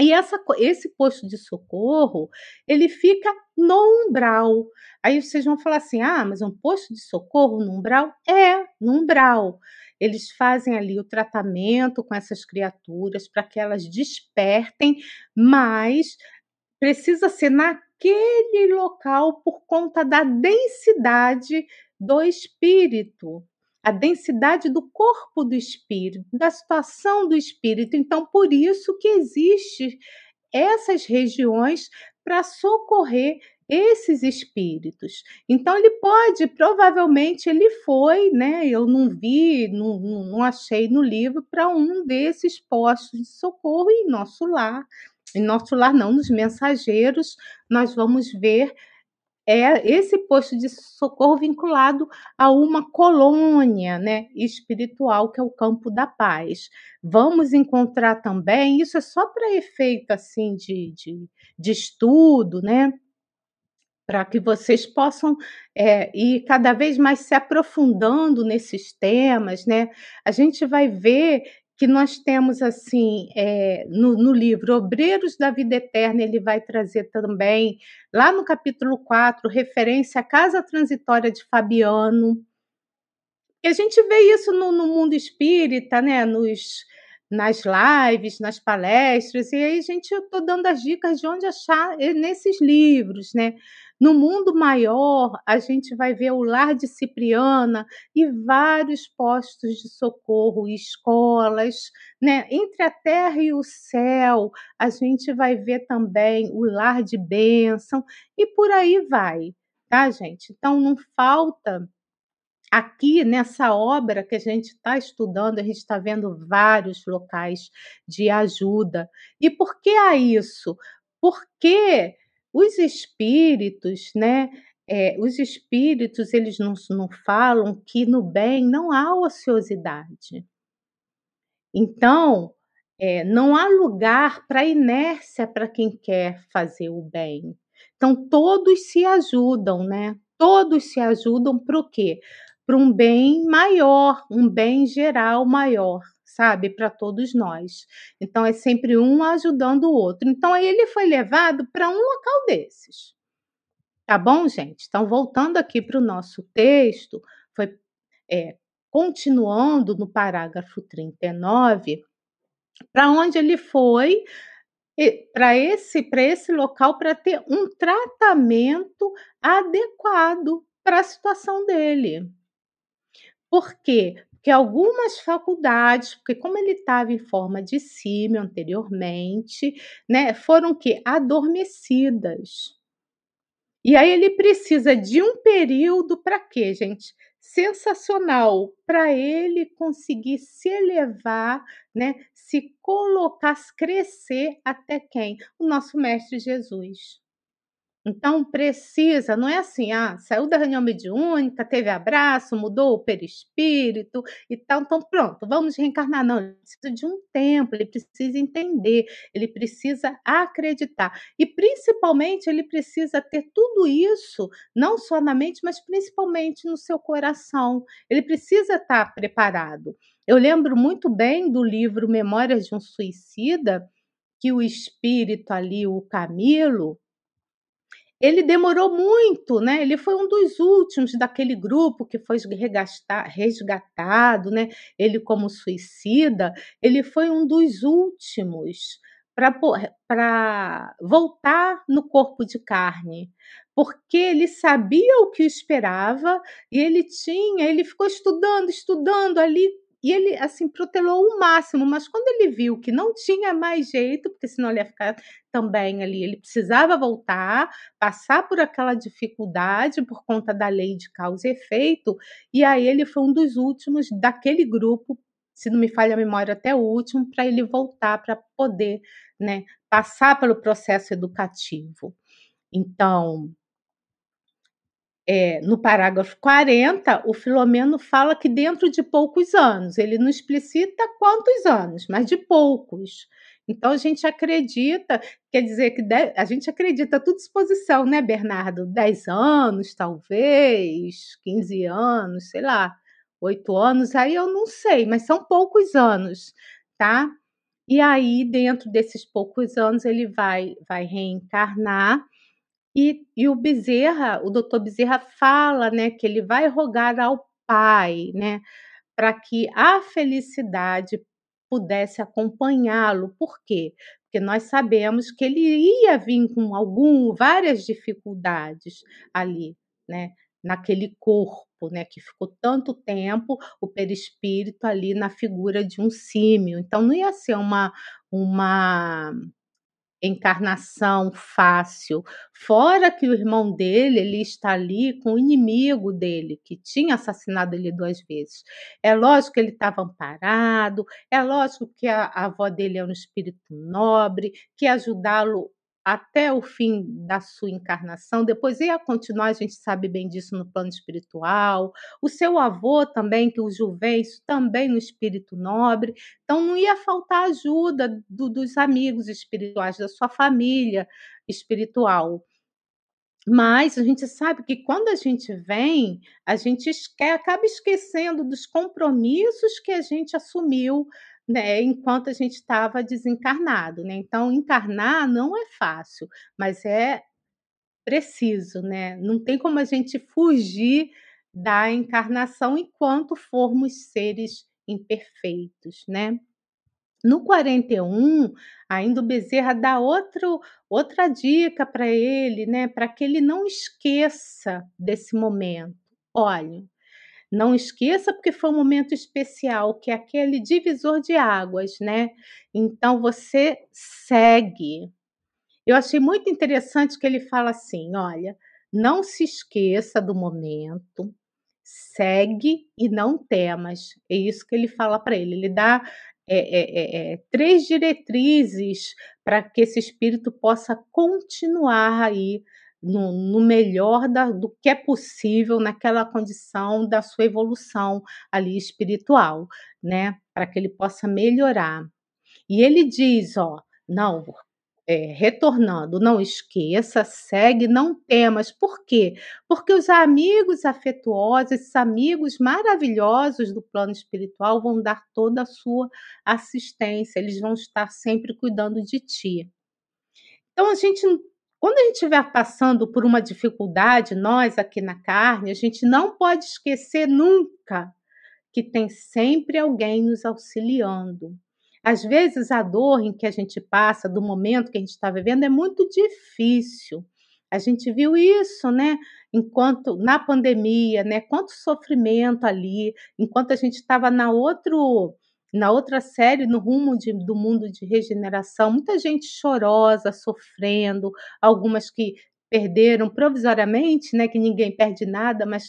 E essa, esse posto de socorro, ele fica no umbral. Aí vocês vão falar assim: ah, mas um posto de socorro no umbral? É, no umbral. Eles fazem ali o tratamento com essas criaturas para que elas despertem, mas precisa ser naquele local por conta da densidade do espírito a densidade do corpo do espírito, da situação do espírito. Então, por isso que existe essas regiões para socorrer esses espíritos. Então ele pode, provavelmente ele foi, né? Eu não vi, não, não achei no livro para um desses postos de socorro em nosso lar. Em nosso lar, não, nos mensageiros, nós vamos ver é esse posto de socorro vinculado a uma colônia né, espiritual, que é o campo da paz. Vamos encontrar também, isso é só para efeito assim de, de, de estudo, né? Para que vocês possam é, ir cada vez mais se aprofundando nesses temas, né? A gente vai ver que nós temos assim é, no, no, livro Obreiros da Vida Eterna, ele vai trazer também, lá no capítulo 4, referência à casa transitória de Fabiano. E a gente vê isso no, no mundo espírita, né? Nos, nas lives, nas palestras, e aí, gente, eu estou dando as dicas de onde achar nesses livros, né? No mundo maior, a gente vai ver o lar de Cipriana e vários postos de socorro, escolas, né? Entre a terra e o céu, a gente vai ver também o lar de bênção e por aí vai, tá, gente? Então não falta aqui nessa obra que a gente está estudando, a gente está vendo vários locais de ajuda. E por que há isso? Porque os espíritos, né? É, os espíritos, eles não, não falam que no bem não há ociosidade. Então, é, não há lugar para inércia para quem quer fazer o bem. Então, todos se ajudam, né? Todos se ajudam para o quê? Para um bem maior, um bem geral maior sabe, para todos nós. Então é sempre um ajudando o outro. Então aí ele foi levado para um local desses. Tá bom, gente? Então voltando aqui para o nosso texto, foi é, continuando no parágrafo 39, para onde ele foi para esse para esse local para ter um tratamento adequado para a situação dele. Por quê? que algumas faculdades, porque como ele estava em forma de símio anteriormente, né, foram que adormecidas. E aí ele precisa de um período para quê, gente? Sensacional para ele conseguir se elevar, né? Se colocar, crescer até quem? O nosso mestre Jesus. Então precisa, não é assim, ah, saiu da reunião mediúnica, teve abraço, mudou o perispírito e tal, então pronto, vamos reencarnar. Não, ele precisa de um tempo, ele precisa entender, ele precisa acreditar. E principalmente ele precisa ter tudo isso, não só na mente, mas principalmente no seu coração. Ele precisa estar preparado. Eu lembro muito bem do livro Memórias de um Suicida, que o espírito ali, o Camilo, ele demorou muito, né? Ele foi um dos últimos daquele grupo que foi resgatado, né? Ele como suicida, ele foi um dos últimos para voltar no corpo de carne, porque ele sabia o que esperava e ele tinha, ele ficou estudando, estudando ali e ele, assim, protelou o máximo, mas quando ele viu que não tinha mais jeito, porque senão ele ia ficar também ali, ele precisava voltar, passar por aquela dificuldade por conta da lei de causa e efeito, e aí ele foi um dos últimos daquele grupo, se não me falha a memória, até o último, para ele voltar, para poder né, passar pelo processo educativo. Então, é, no parágrafo 40, o Filomeno fala que dentro de poucos anos, ele não explicita quantos anos, mas de poucos. Então a gente acredita, quer dizer que a gente acredita tudo exposição, né, Bernardo? 10 anos, talvez, 15 anos, sei lá, 8 anos, aí eu não sei, mas são poucos anos, tá? E aí, dentro desses poucos anos, ele vai vai reencarnar e e o Bezerra, o doutor Bezerra fala, né, que ele vai rogar ao pai, né, para que a felicidade pudesse acompanhá-lo. Por quê? Porque nós sabemos que ele ia vir com algum várias dificuldades ali, né, naquele corpo, né, que ficou tanto tempo o perispírito ali na figura de um símio. Então não ia ser uma uma encarnação fácil, fora que o irmão dele, ele está ali com o inimigo dele, que tinha assassinado ele duas vezes. É lógico que ele estava amparado, é lógico que a, a avó dele é um espírito nobre, que ajudá-lo até o fim da sua encarnação, depois ia continuar, a gente sabe bem disso no plano espiritual. O seu avô também, que o Juvencio, também no espírito nobre. Então não ia faltar ajuda do, dos amigos espirituais, da sua família espiritual. Mas a gente sabe que quando a gente vem, a gente esque acaba esquecendo dos compromissos que a gente assumiu né, enquanto a gente estava desencarnado, né. Então encarnar não é fácil, mas é preciso, né. Não tem como a gente fugir da encarnação enquanto formos seres imperfeitos, né. No 41, ainda o Bezerra dá outro outra dica para ele, né, para que ele não esqueça desse momento. Olha não esqueça, porque foi um momento especial, que é aquele divisor de águas, né? Então você segue. Eu achei muito interessante que ele fala assim: olha, não se esqueça do momento, segue e não temas. É isso que ele fala para ele. Ele dá é, é, é, três diretrizes para que esse espírito possa continuar aí no, no melhor da, do que é possível naquela condição da sua evolução ali espiritual, né? Para que ele possa melhorar. E ele diz, ó, não, é, retornando, não esqueça, segue, não temas. Por quê? Porque os amigos afetuosos, esses amigos maravilhosos do plano espiritual vão dar toda a sua assistência, eles vão estar sempre cuidando de ti. Então a gente quando a gente estiver passando por uma dificuldade, nós aqui na carne, a gente não pode esquecer nunca que tem sempre alguém nos auxiliando. Às vezes a dor em que a gente passa, do momento que a gente está vivendo, é muito difícil. A gente viu isso, né? Enquanto na pandemia, né? Quanto sofrimento ali, enquanto a gente estava na outro na outra série, no rumo de, do mundo de regeneração, muita gente chorosa, sofrendo, algumas que perderam provisoriamente, né, que ninguém perde nada, mas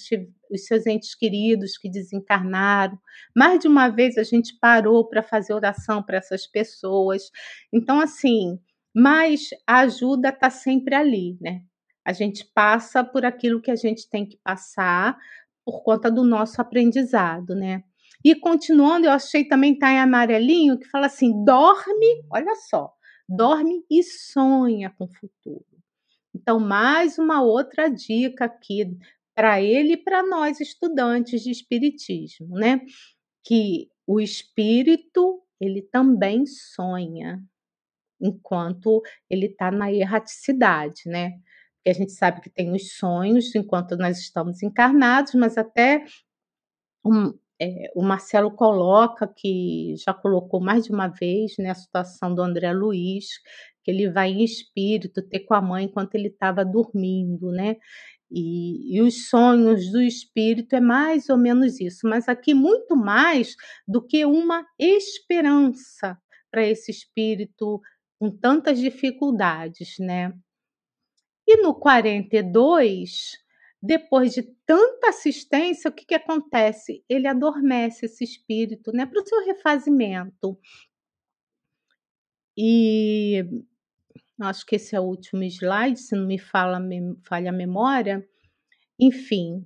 os seus entes queridos que desencarnaram. Mais de uma vez a gente parou para fazer oração para essas pessoas. Então, assim, mas a ajuda está sempre ali, né? A gente passa por aquilo que a gente tem que passar por conta do nosso aprendizado, né? E continuando, eu achei também tá em amarelinho que fala assim: dorme, olha só, dorme e sonha com o futuro. Então, mais uma outra dica aqui para ele e para nós estudantes de espiritismo, né? Que o espírito ele também sonha enquanto ele está na erraticidade, né? Porque a gente sabe que tem os sonhos enquanto nós estamos encarnados, mas até um, é, o Marcelo coloca, que já colocou mais de uma vez, né, a situação do André Luiz, que ele vai em espírito ter com a mãe enquanto ele estava dormindo, né? E, e, os sonhos do espírito é mais ou menos isso, mas aqui muito mais do que uma esperança para esse espírito com tantas dificuldades, né? E no 42, depois de tanta assistência, o que, que acontece? Ele adormece esse espírito né, para o seu refazimento. E acho que esse é o último slide, se não me fala, me, falha a memória. Enfim,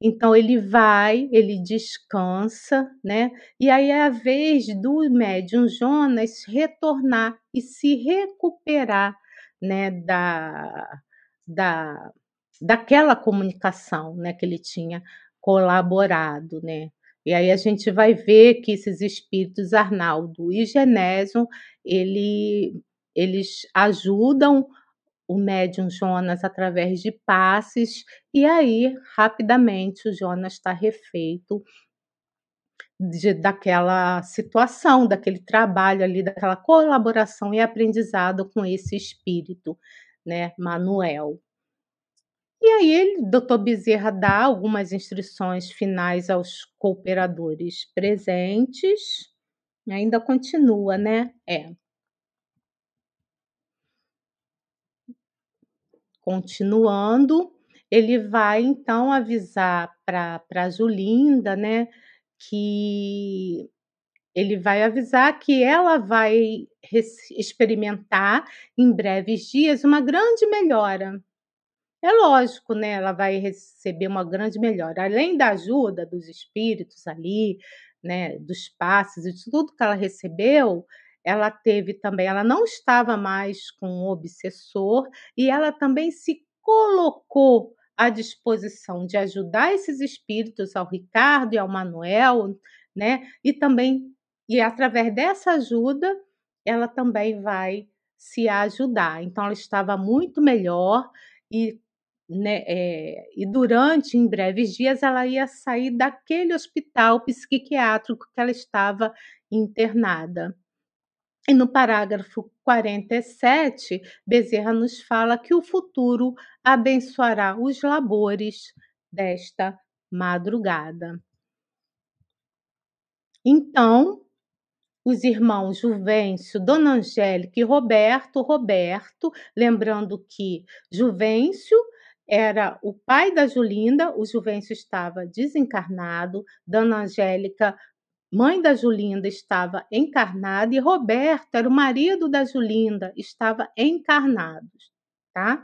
então ele vai, ele descansa, né? E aí é a vez do médium Jonas retornar e se recuperar, né, da, da daquela comunicação, né, que ele tinha colaborado, né. E aí a gente vai ver que esses espíritos Arnaldo e Genésio, ele, eles ajudam o médium Jonas através de passes, e aí rapidamente o Jonas está refeito de, daquela situação, daquele trabalho ali, daquela colaboração e aprendizado com esse espírito, né, Manuel. E aí ele, doutor Bezerra, dá algumas instruções finais aos cooperadores presentes. Ainda continua, né? É. Continuando, ele vai então avisar para Julinda, né, que ele vai avisar que ela vai experimentar em breves dias uma grande melhora é lógico, né, ela vai receber uma grande melhora. Além da ajuda dos espíritos ali, né, dos passes e de tudo que ela recebeu, ela teve também, ela não estava mais com o obsessor e ela também se colocou à disposição de ajudar esses espíritos ao Ricardo e ao Manuel, né? E também e através dessa ajuda, ela também vai se ajudar. Então ela estava muito melhor e né, é, e durante, em breves dias, ela ia sair daquele hospital psiquiátrico que ela estava internada. E no parágrafo 47, Bezerra nos fala que o futuro abençoará os labores desta madrugada. Então, os irmãos Juvencio, Dona Angélica e Roberto, Roberto, lembrando que Juvencio era o pai da Julinda, o Juvencio estava desencarnado, Dona Angélica, mãe da Julinda, estava encarnada e Roberto era o marido da Julinda, estava encarnado, tá?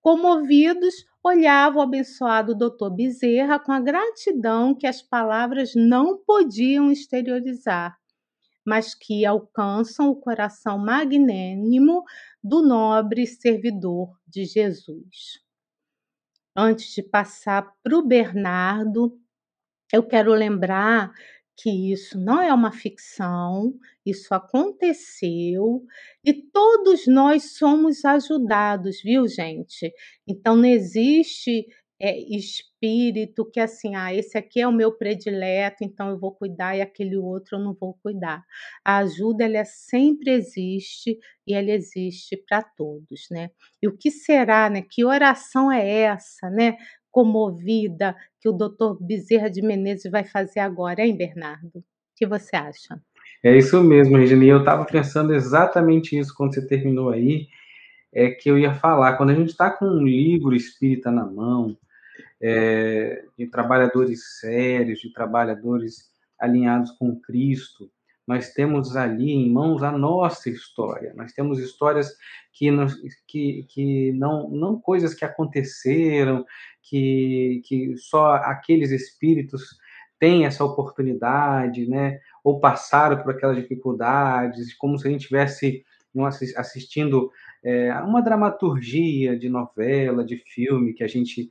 Comovidos, olhava o abençoado doutor Bezerra com a gratidão que as palavras não podiam exteriorizar, mas que alcançam o coração magnânimo do nobre servidor de Jesus antes de passar para o Bernardo, eu quero lembrar que isso não é uma ficção, isso aconteceu e todos nós somos ajudados, viu, gente? Então não existe é, espírito que assim, ah, esse aqui é o meu predileto, então eu vou cuidar e aquele outro eu não vou cuidar. A ajuda ela sempre existe e ela existe para todos, né? E o que será, né? Que oração é essa, né? Comovida que o doutor Bezerra de Menezes vai fazer agora, hein, Bernardo? O que você acha? É isso mesmo, Regina. Eu estava pensando exatamente isso quando você terminou aí, é que eu ia falar. Quando a gente está com um livro espírita na mão, é, de trabalhadores sérios, de trabalhadores alinhados com Cristo. Nós temos ali em mãos a nossa história. Nós temos histórias que, nos, que, que não, não coisas que aconteceram, que, que só aqueles espíritos têm essa oportunidade, né? Ou passaram por aquelas dificuldades, como se a gente tivesse assistindo é, uma dramaturgia de novela, de filme que a gente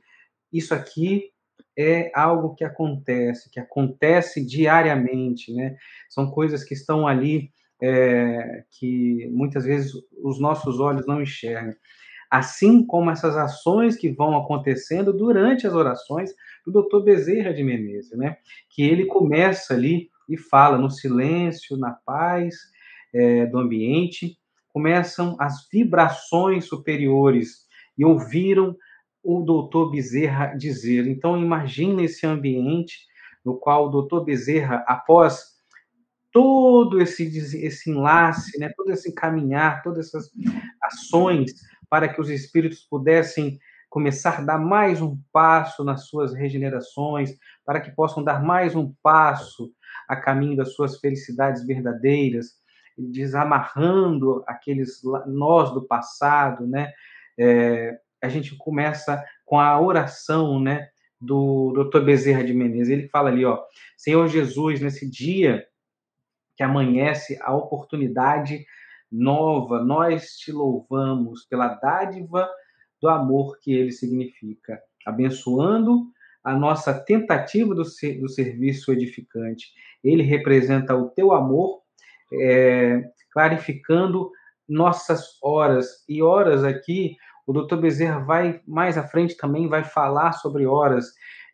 isso aqui é algo que acontece, que acontece diariamente, né? São coisas que estão ali é, que muitas vezes os nossos olhos não enxergam. Assim como essas ações que vão acontecendo durante as orações do Dr. Bezerra de Menezes, né? Que ele começa ali e fala no silêncio, na paz é, do ambiente, começam as vibrações superiores e ouviram o doutor Bezerra dizer. Então, imagine esse ambiente no qual o doutor Bezerra, após todo esse, esse enlace, né, todo esse caminhar, todas essas ações para que os espíritos pudessem começar a dar mais um passo nas suas regenerações, para que possam dar mais um passo a caminho das suas felicidades verdadeiras, desamarrando aqueles nós do passado, né? É, a gente começa com a oração, né, do Dr. Bezerra de Menezes. Ele fala ali, ó, Senhor Jesus, nesse dia que amanhece a oportunidade nova, nós te louvamos pela dádiva do amor que ele significa, abençoando a nossa tentativa do, do serviço edificante. Ele representa o teu amor, é, clarificando nossas horas. E horas aqui, o Dr. Bezerra vai mais à frente também vai falar sobre horas.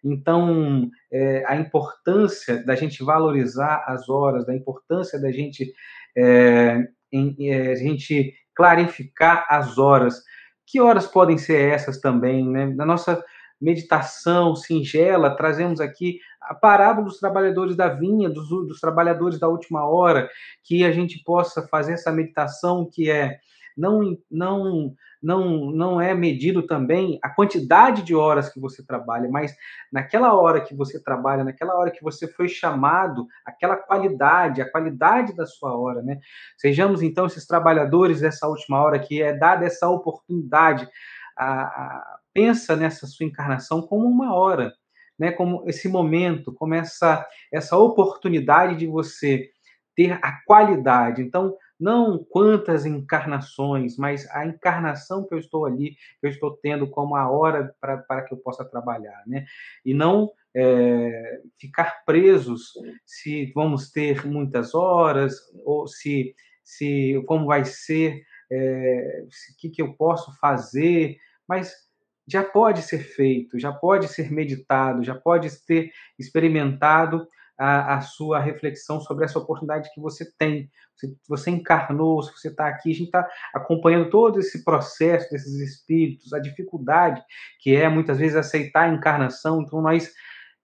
Então, é, a importância da gente valorizar as horas, da importância da gente, é, em, é, gente clarificar as horas. Que horas podem ser essas também? Né? Na nossa meditação singela, trazemos aqui a parábola dos trabalhadores da vinha, dos, dos trabalhadores da última hora, que a gente possa fazer essa meditação que é não, não, não, não é medido também a quantidade de horas que você trabalha, mas naquela hora que você trabalha, naquela hora que você foi chamado, aquela qualidade, a qualidade da sua hora, né? Sejamos então esses trabalhadores dessa última hora que é dada essa oportunidade a, a pensa nessa sua encarnação como uma hora, né? Como esse momento, como essa essa oportunidade de você ter a qualidade. Então, não quantas encarnações, mas a encarnação que eu estou ali, que eu estou tendo como a hora para que eu possa trabalhar, né? E não é, ficar presos se vamos ter muitas horas ou se, se como vai ser, é, o que, que eu posso fazer, mas já pode ser feito, já pode ser meditado, já pode ter experimentado a, a, sua reflexão sobre essa oportunidade que você tem. Se você encarnou, se você está aqui, a gente está acompanhando todo esse processo desses espíritos, a dificuldade que é muitas vezes aceitar a encarnação. Então, nós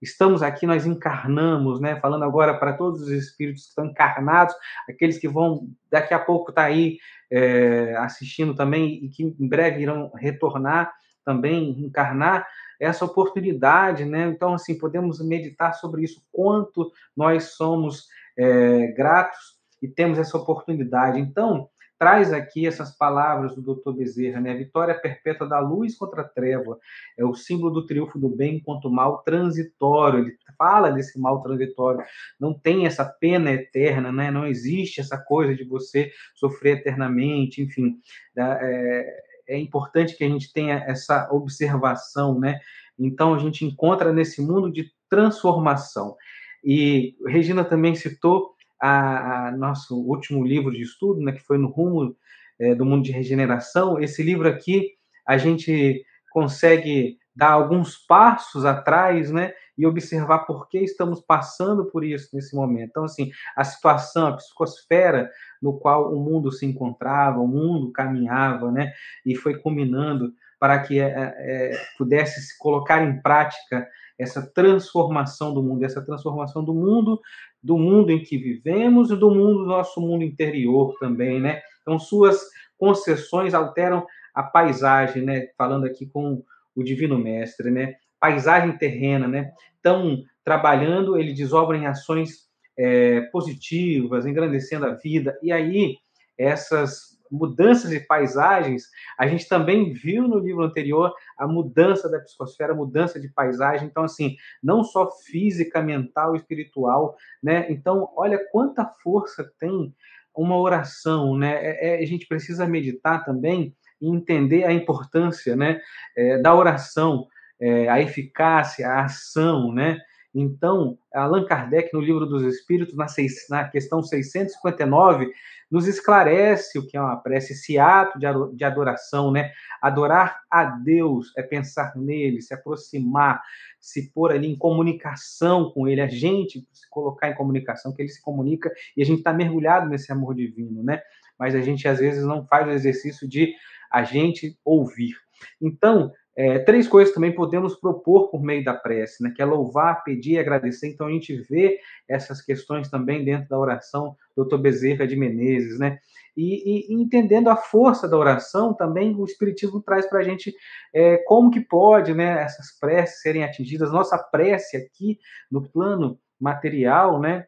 estamos aqui, nós encarnamos, né? Falando agora para todos os espíritos que estão encarnados, aqueles que vão daqui a pouco estar tá aí é, assistindo também e que em breve irão retornar também, encarnar essa oportunidade, né? Então, assim, podemos meditar sobre isso, quanto nós somos é, gratos e temos essa oportunidade. Então, traz aqui essas palavras do Dr. Bezerra, né? Vitória perpétua da luz contra a treva é o símbolo do triunfo do bem contra o mal transitório. Ele fala desse mal transitório. Não tem essa pena eterna, né? Não existe essa coisa de você sofrer eternamente, enfim. É, é importante que a gente tenha essa observação, né? Então a gente encontra nesse mundo de transformação. E Regina também citou a, a nosso último livro de estudo, né, que foi no rumo é, do mundo de regeneração. Esse livro aqui a gente consegue dar alguns passos atrás, né, e observar por que estamos passando por isso nesse momento. Então, assim, a situação, a psicosfera no qual o mundo se encontrava, o mundo caminhava, né, e foi culminando para que é, é, pudesse se colocar em prática essa transformação do mundo, essa transformação do mundo, do mundo em que vivemos e do mundo do nosso mundo interior também, né? Então, suas concessões alteram a paisagem, né? Falando aqui com o Divino Mestre, né? Paisagem terrena, né? Então, trabalhando, ele desobra em ações é, positivas, engrandecendo a vida. E aí, essas mudanças de paisagens, a gente também viu no livro anterior a mudança da psicosfera, a mudança de paisagem. Então, assim, não só física, mental, espiritual, né? Então, olha quanta força tem uma oração, né? É, é, a gente precisa meditar também e entender a importância, né, é, da oração, é, a eficácia, a ação, né? Então, Allan Kardec, no Livro dos Espíritos, na, seis, na questão 659, nos esclarece o que é uma prece, esse ato de adoração, né? Adorar a Deus é pensar nele, se aproximar, se pôr ali em comunicação com ele, a gente se colocar em comunicação, que ele se comunica e a gente está mergulhado nesse amor divino, né? Mas a gente às vezes não faz o exercício de a gente ouvir. Então, é, três coisas também podemos propor por meio da prece, né? que é louvar, pedir e agradecer. Então a gente vê essas questões também dentro da oração do Dr. Bezerra de Menezes, né? E, e, entendendo a força da oração, também o Espiritismo traz para a gente é, como que pode né, essas preces serem atingidas. Nossa prece aqui no plano material, né?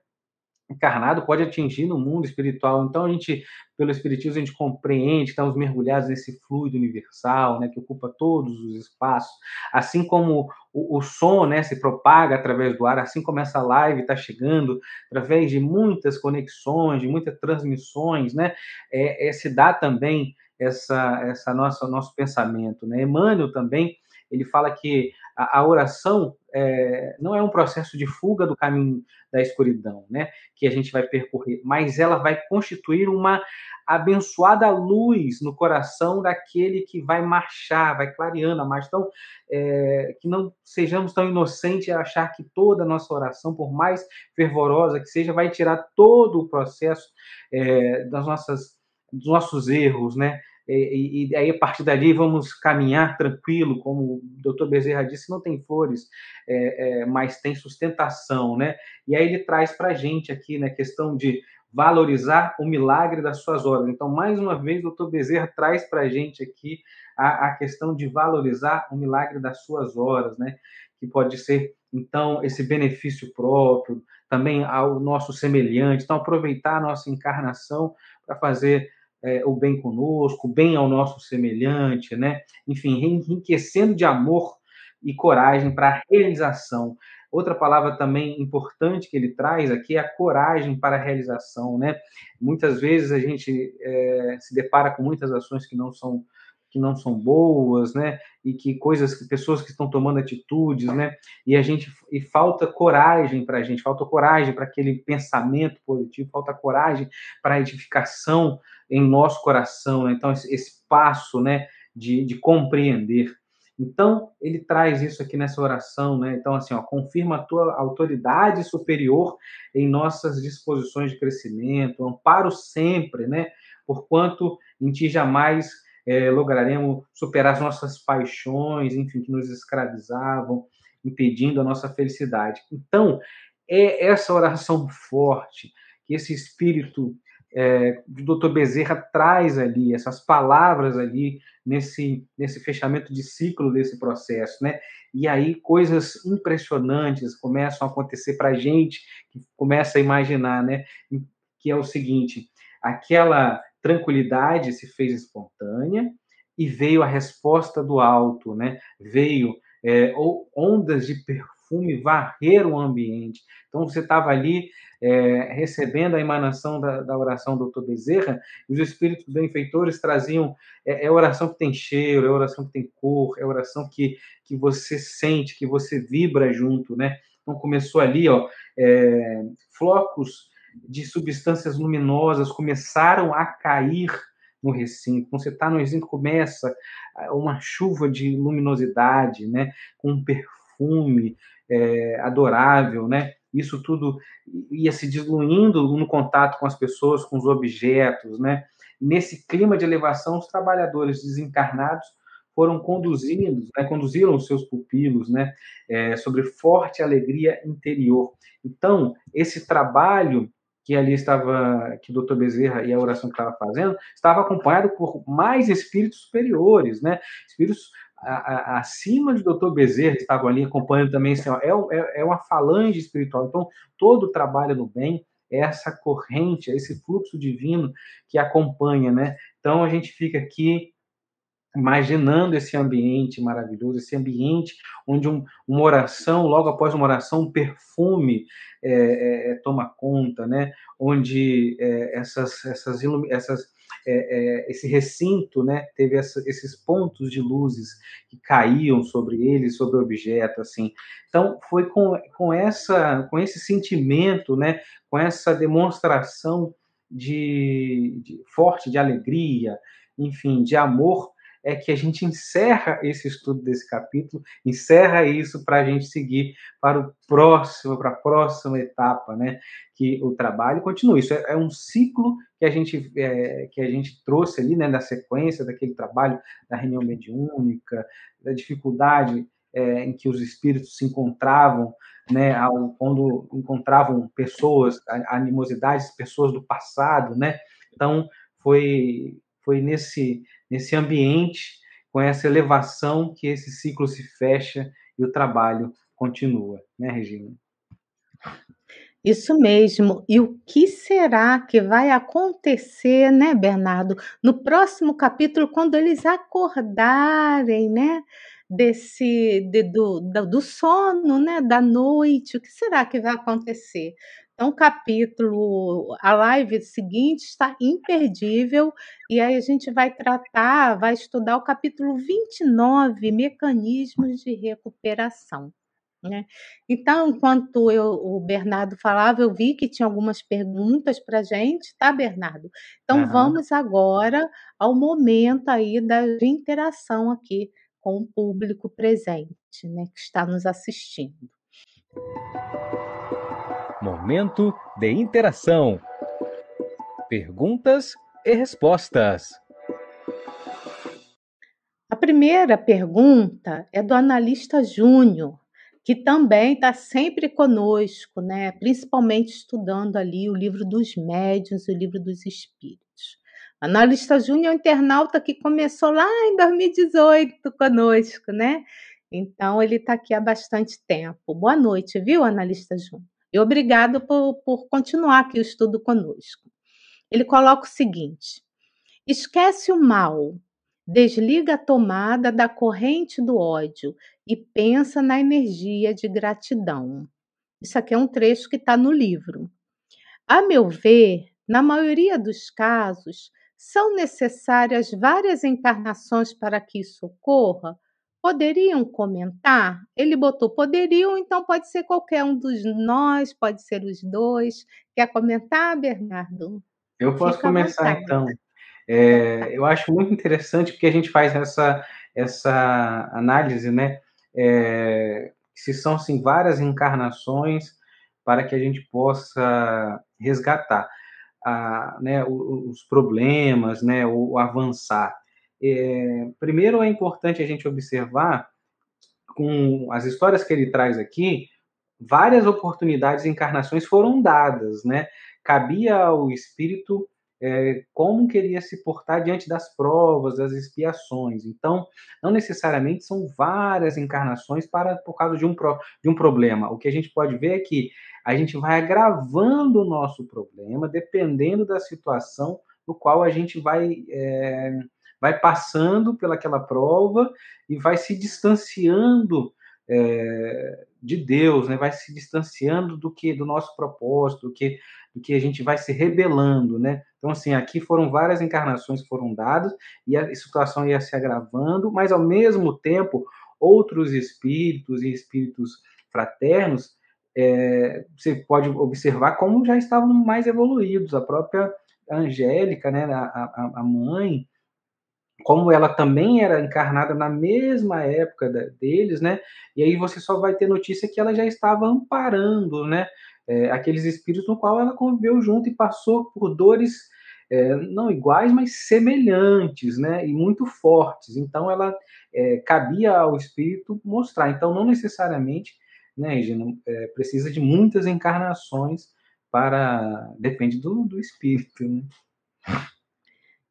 Encarnado pode atingir no mundo espiritual. Então a gente, pelo espiritismo, a gente compreende, estamos mergulhados nesse fluido universal, né, que ocupa todos os espaços. Assim como o, o som, né, se propaga através do ar, assim como essa live está chegando através de muitas conexões, de muitas transmissões, né, é, é, se dá também essa, essa nossa nosso pensamento, né? Emmanuel também ele fala que a, a oração é, não é um processo de fuga do caminho da escuridão, né? Que a gente vai percorrer, mas ela vai constituir uma abençoada luz no coração daquele que vai marchar, vai clareando a marcha. Então, é, que não sejamos tão inocentes a achar que toda a nossa oração, por mais fervorosa que seja, vai tirar todo o processo é, das nossas, dos nossos erros, né? E, e, aí a partir dali vamos caminhar tranquilo, como o doutor Bezerra disse, não tem flores, é, é, mas tem sustentação, né? E aí ele traz para a gente aqui, né, questão de valorizar o milagre das suas horas. Então, mais uma vez, o doutor Bezerra traz para a gente aqui a, a questão de valorizar o milagre das suas horas, né? Que pode ser, então, esse benefício próprio, também ao nosso semelhante. Então, aproveitar a nossa encarnação para fazer é, o bem conosco, o bem ao nosso semelhante, né? Enfim, enriquecendo de amor e coragem para a realização. Outra palavra também importante que ele traz aqui é a coragem para a realização, né? Muitas vezes a gente é, se depara com muitas ações que não são que não são boas, né? E que coisas que pessoas que estão tomando atitudes, né? E a gente e falta coragem para a gente, falta coragem para aquele pensamento positivo, falta coragem para a edificação em nosso coração, né? Então esse, esse passo, né? De, de compreender. Então, ele traz isso aqui nessa oração, né? Então, assim, ó, confirma a tua autoridade superior em nossas disposições de crescimento, amparo sempre, né? Porquanto em ti jamais é, lograremos superar as nossas paixões, enfim, que nos escravizavam, impedindo a nossa felicidade. Então, é essa oração forte, que esse espírito é, do Dr. Bezerra traz ali, essas palavras ali, nesse, nesse fechamento de ciclo desse processo, né? E aí coisas impressionantes começam a acontecer para a gente, que começa a imaginar, né? Que é o seguinte, aquela tranquilidade se fez espontânea e veio a resposta do alto, né? Veio é, ondas de perfume varreram o ambiente. Então você estava ali é, recebendo a emanação da, da oração do Dr. Bezerra, e os espíritos benfeitores traziam é, é oração que tem cheiro, é oração que tem cor, é oração que, que você sente, que você vibra junto, né? Então começou ali, ó, é, flocos de substâncias luminosas começaram a cair no recinto. Quando você está no recinto, começa ah, uma chuva de luminosidade, né? com um perfume é, adorável, né? Isso tudo ia se diluindo no contato com as pessoas, com os objetos, né? Nesse clima de elevação, os trabalhadores desencarnados foram conduzidos, né, conduziram os seus pupilos, né, é, sobre forte alegria interior. Então, esse trabalho que ali estava, que o doutor Bezerra e a oração que estava fazendo, estava acompanhado por mais espíritos superiores, né? Espíritos acima do doutor Bezerra estavam ali acompanhando também, assim, ó, é, é, é uma falange espiritual. Então, todo o trabalho no bem é essa corrente, é esse fluxo divino que acompanha, né? Então, a gente fica aqui imaginando esse ambiente maravilhoso, esse ambiente onde um, uma oração, logo após uma oração, um perfume é, é, é toma conta, né? onde é, essas, essas, essas é, é, esse recinto né, teve essa, esses pontos de luzes que caíam sobre ele, sobre o objeto, assim. Então, foi com, com, essa, com esse sentimento, né, com essa demonstração de, de forte de alegria, enfim, de amor é que a gente encerra esse estudo desse capítulo, encerra isso para a gente seguir para o próximo, para a próxima etapa, né? Que o trabalho continua. Isso é, é um ciclo que a gente é, que a gente trouxe ali, né? Da sequência daquele trabalho da reunião mediúnica, da dificuldade é, em que os espíritos se encontravam, né? Ao, quando encontravam pessoas, animosidades, pessoas do passado, né? Então foi foi nesse, nesse ambiente, com essa elevação, que esse ciclo se fecha e o trabalho continua, né, Regina? Isso mesmo. E o que será que vai acontecer, né, Bernardo, no próximo capítulo, quando eles acordarem, né, desse de, do, do sono, né, da noite? O que será que vai acontecer? Então, o capítulo, a live seguinte está imperdível, e aí a gente vai tratar, vai estudar o capítulo 29, Mecanismos de Recuperação. Né? Então, enquanto eu, o Bernardo falava, eu vi que tinha algumas perguntas para a gente, tá, Bernardo? Então, uhum. vamos agora ao momento aí da interação aqui com o público presente, né, que está nos assistindo. Momento de interação. Perguntas e respostas. A primeira pergunta é do analista Júnior, que também está sempre conosco, né? principalmente estudando ali o livro dos médiuns, o livro dos espíritos. Analista Júnior é um internauta que começou lá em 2018 conosco, né? Então ele está aqui há bastante tempo. Boa noite, viu, analista Júnior? E obrigado por, por continuar aqui o estudo conosco. Ele coloca o seguinte: esquece o mal, desliga a tomada da corrente do ódio e pensa na energia de gratidão. Isso aqui é um trecho que está no livro. A meu ver, na maioria dos casos, são necessárias várias encarnações para que isso ocorra, Poderiam comentar? Ele botou poderiam, então pode ser qualquer um dos nós, pode ser os dois. Quer comentar, Bernardo? Eu posso Fica começar então. É, eu acho muito interessante porque a gente faz essa, essa análise, né? É, se são assim, várias encarnações para que a gente possa resgatar a, né, os problemas, né, o avançar. É, primeiro é importante a gente observar, com as histórias que ele traz aqui, várias oportunidades e encarnações foram dadas, né? Cabia ao espírito é, como queria se portar diante das provas, das expiações. Então, não necessariamente são várias encarnações para por causa de um, pro, de um problema. O que a gente pode ver é que a gente vai agravando o nosso problema dependendo da situação no qual a gente vai é, vai passando pelaquela prova e vai se distanciando é, de Deus, né? vai se distanciando do que do nosso propósito, do que, do que a gente vai se rebelando. Né? Então, assim, aqui foram várias encarnações que foram dadas e a situação ia se agravando, mas ao mesmo tempo, outros espíritos e espíritos fraternos, é, você pode observar como já estavam mais evoluídos. A própria Angélica, né, a, a, a mãe, como ela também era encarnada na mesma época da, deles, né? E aí você só vai ter notícia que ela já estava amparando, né? É, aqueles espíritos no qual ela conviveu junto e passou por dores é, não iguais, mas semelhantes, né? E muito fortes. Então ela é, cabia ao espírito mostrar. Então não necessariamente, né, Regina, é, precisa de muitas encarnações para depende do, do espírito, né?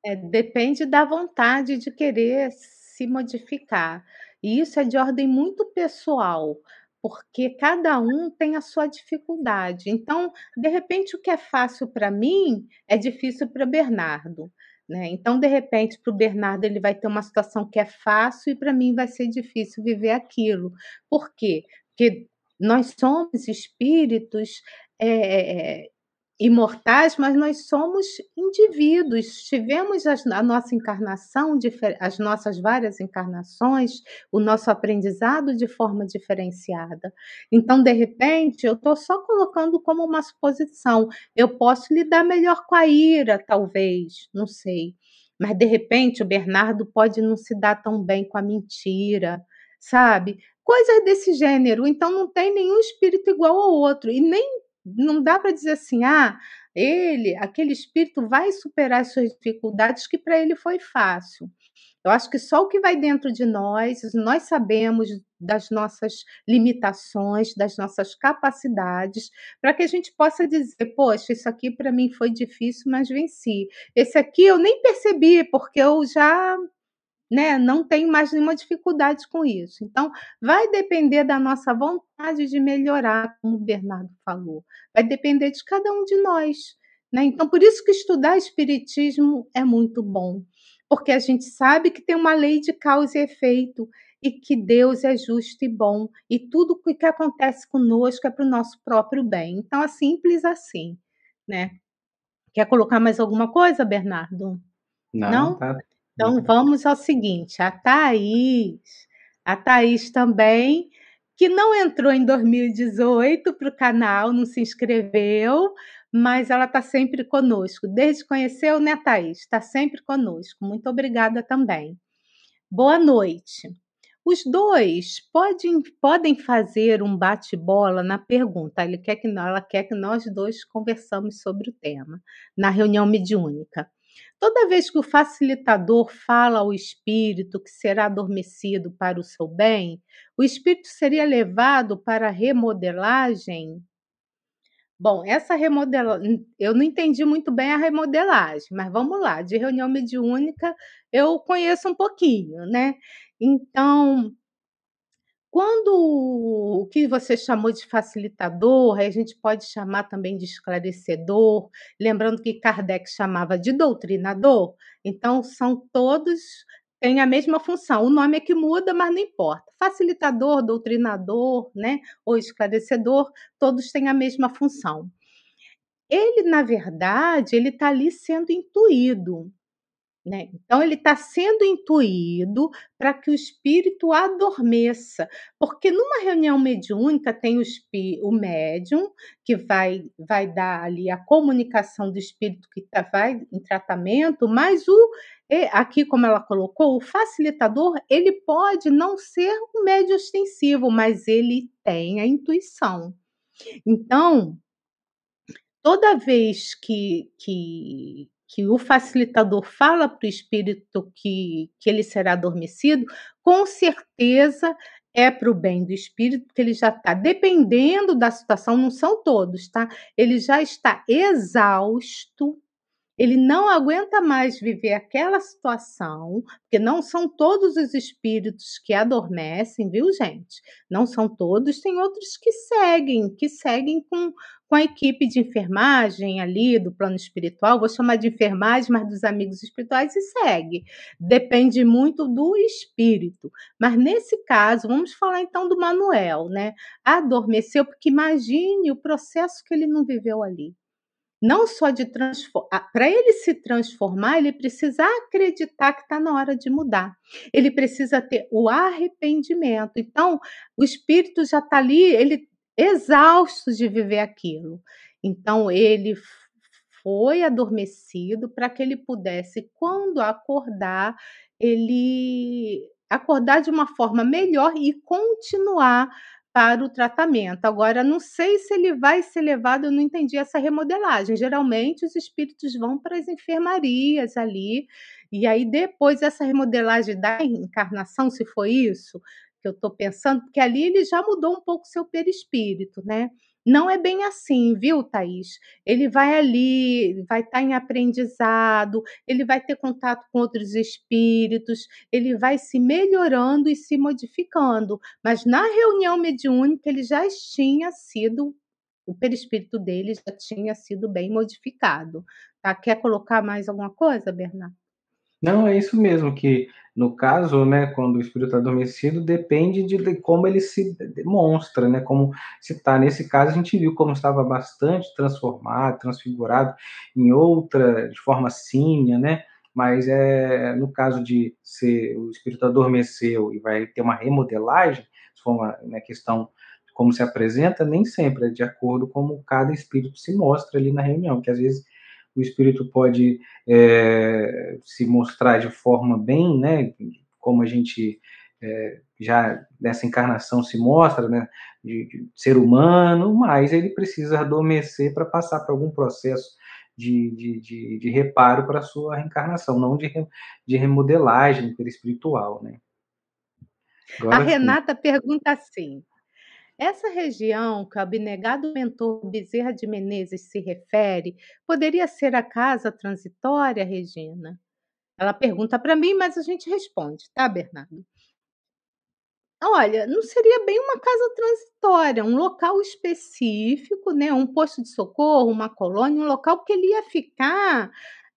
É, depende da vontade de querer se modificar. E isso é de ordem muito pessoal, porque cada um tem a sua dificuldade. Então, de repente, o que é fácil para mim é difícil para Bernardo. Né? Então, de repente, para o Bernardo ele vai ter uma situação que é fácil e para mim vai ser difícil viver aquilo. Por quê? Porque nós somos espíritos é, imortais, mas nós somos indivíduos. Tivemos a nossa encarnação, as nossas várias encarnações, o nosso aprendizado de forma diferenciada. Então, de repente, eu estou só colocando como uma suposição. Eu posso lidar melhor com a ira, talvez, não sei. Mas, de repente, o Bernardo pode não se dar tão bem com a mentira, sabe? Coisas desse gênero. Então, não tem nenhum espírito igual ao outro. E nem não dá para dizer assim, ah, ele, aquele espírito vai superar as suas dificuldades, que para ele foi fácil. Eu acho que só o que vai dentro de nós, nós sabemos das nossas limitações, das nossas capacidades, para que a gente possa dizer: poxa, isso aqui para mim foi difícil, mas venci. Esse aqui eu nem percebi, porque eu já né, não tenho mais nenhuma dificuldade com isso. Então, vai depender da nossa vontade de melhorar, como o Bernardo falou. Vai depender de cada um de nós. Né? Então, por isso que estudar Espiritismo é muito bom, porque a gente sabe que tem uma lei de causa e efeito. e que Deus é justo e bom e tudo o que acontece conosco é para o nosso próprio bem. Então é simples assim, né? Quer colocar mais alguma coisa, Bernardo? Não, Não? tá. Então vamos ao seguinte, a Thaís, a Thaís também, que não entrou em 2018 para o canal, não se inscreveu, mas ela está sempre conosco. Desde que conheceu, né, Thaís? Está sempre conosco. Muito obrigada também. Boa noite. Os dois podem, podem fazer um bate-bola na pergunta. Ele quer que, ela quer que nós dois conversamos sobre o tema na reunião mediúnica. Toda vez que o facilitador fala ao espírito que será adormecido para o seu bem, o espírito seria levado para a remodelagem? Bom, essa remodelagem, eu não entendi muito bem a remodelagem, mas vamos lá, de reunião mediúnica eu conheço um pouquinho, né? Então, quando o que você chamou de facilitador, a gente pode chamar também de esclarecedor, lembrando que Kardec chamava de doutrinador, então são todos têm a mesma função. O nome é que muda, mas não importa. Facilitador, doutrinador, né, ou esclarecedor, todos têm a mesma função. Ele, na verdade, ele está ali sendo intuído. Né? Então, ele está sendo intuído para que o espírito adormeça, porque numa reunião mediúnica tem o, o médium que vai, vai dar ali a comunicação do espírito que tá, vai em tratamento, mas o aqui, como ela colocou, o facilitador ele pode não ser um médio ostensivo, mas ele tem a intuição. Então, toda vez que, que que o facilitador fala para o espírito que, que ele será adormecido, com certeza é para o bem do espírito, porque ele já está, dependendo da situação, não são todos, tá? Ele já está exausto, ele não aguenta mais viver aquela situação, porque não são todos os espíritos que adormecem, viu, gente? Não são todos, tem outros que seguem, que seguem com, com a equipe de enfermagem ali do plano espiritual, vou chamar de enfermagem, mas dos amigos espirituais e segue. Depende muito do espírito. Mas nesse caso, vamos falar então do Manuel, né? Adormeceu, porque imagine o processo que ele não viveu ali não só de transformar, para ele se transformar, ele precisa acreditar que está na hora de mudar. Ele precisa ter o arrependimento. Então, o espírito já está ali, ele exausto de viver aquilo. Então, ele foi adormecido para que ele pudesse, quando acordar, ele acordar de uma forma melhor e continuar para o tratamento. Agora, não sei se ele vai ser levado, eu não entendi essa remodelagem. Geralmente, os espíritos vão para as enfermarias ali, e aí depois essa remodelagem da encarnação, se foi isso que eu estou pensando, porque ali ele já mudou um pouco seu perispírito, né? Não é bem assim, viu, Thaís? Ele vai ali, vai estar tá em aprendizado, ele vai ter contato com outros espíritos, ele vai se melhorando e se modificando. Mas na reunião mediúnica, ele já tinha sido, o perispírito dele já tinha sido bem modificado. Tá? Quer colocar mais alguma coisa, Bernardo? Não, é isso mesmo, que no caso, né, quando o espírito está adormecido, depende de, de, como ele se demonstra, né, como se está. Nesse caso, a gente viu como estava bastante transformado, transfigurado em outra, de forma símia, né, mas é, no caso de ser o espírito adormeceu e vai ter uma remodelagem, se for uma né, questão de como se apresenta, nem sempre é de acordo com como cada espírito se mostra ali na reunião, que às vezes o espírito pode é, se mostrar de forma bem, né, como a gente é, já nessa encarnação se mostra, né, de, de, ser humano, mas ele precisa adormecer para passar por algum processo de, de, de, de reparo para a sua reencarnação, não de, de remodelagem espiritual, né. Agora, a Renata sim. pergunta assim: essa região que o abnegado mentor Bezerra de Menezes se refere poderia ser a casa transitória, Regina? Ela pergunta para mim, mas a gente responde, tá, Bernardo? Olha, não seria bem uma casa transitória, um local específico, né? Um posto de socorro, uma colônia, um local que ele ia ficar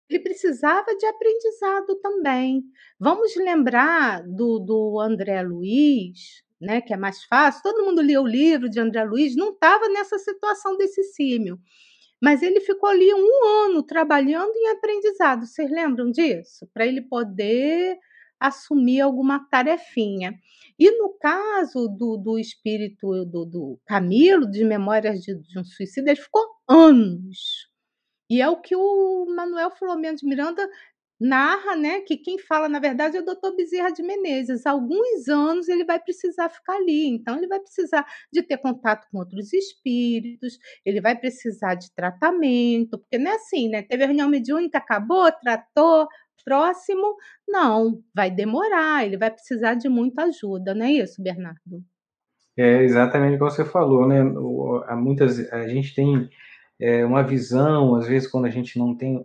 ele precisava de aprendizado também. Vamos lembrar do, do André Luiz, né, que é mais fácil, todo mundo lia o livro de André Luiz, não estava nessa situação desse símio. Mas ele ficou ali um ano trabalhando em aprendizado. Vocês lembram disso? Para ele poder assumir alguma tarefinha. E no caso do, do espírito do, do Camilo, de Memórias de, de um Suicídio, ele ficou anos. E é o que o Manuel Filomeno de Miranda narra, né, que quem fala, na verdade, é o doutor Bezerra de Menezes. Alguns anos ele vai precisar ficar ali, então ele vai precisar de ter contato com outros espíritos, ele vai precisar de tratamento, porque não é assim, né? Teve a reunião mediúnica, acabou, tratou, próximo, não, vai demorar, ele vai precisar de muita ajuda, não é isso, Bernardo? É exatamente o que você falou, né? Há muitas, a gente tem é, uma visão, às vezes, quando a gente não tem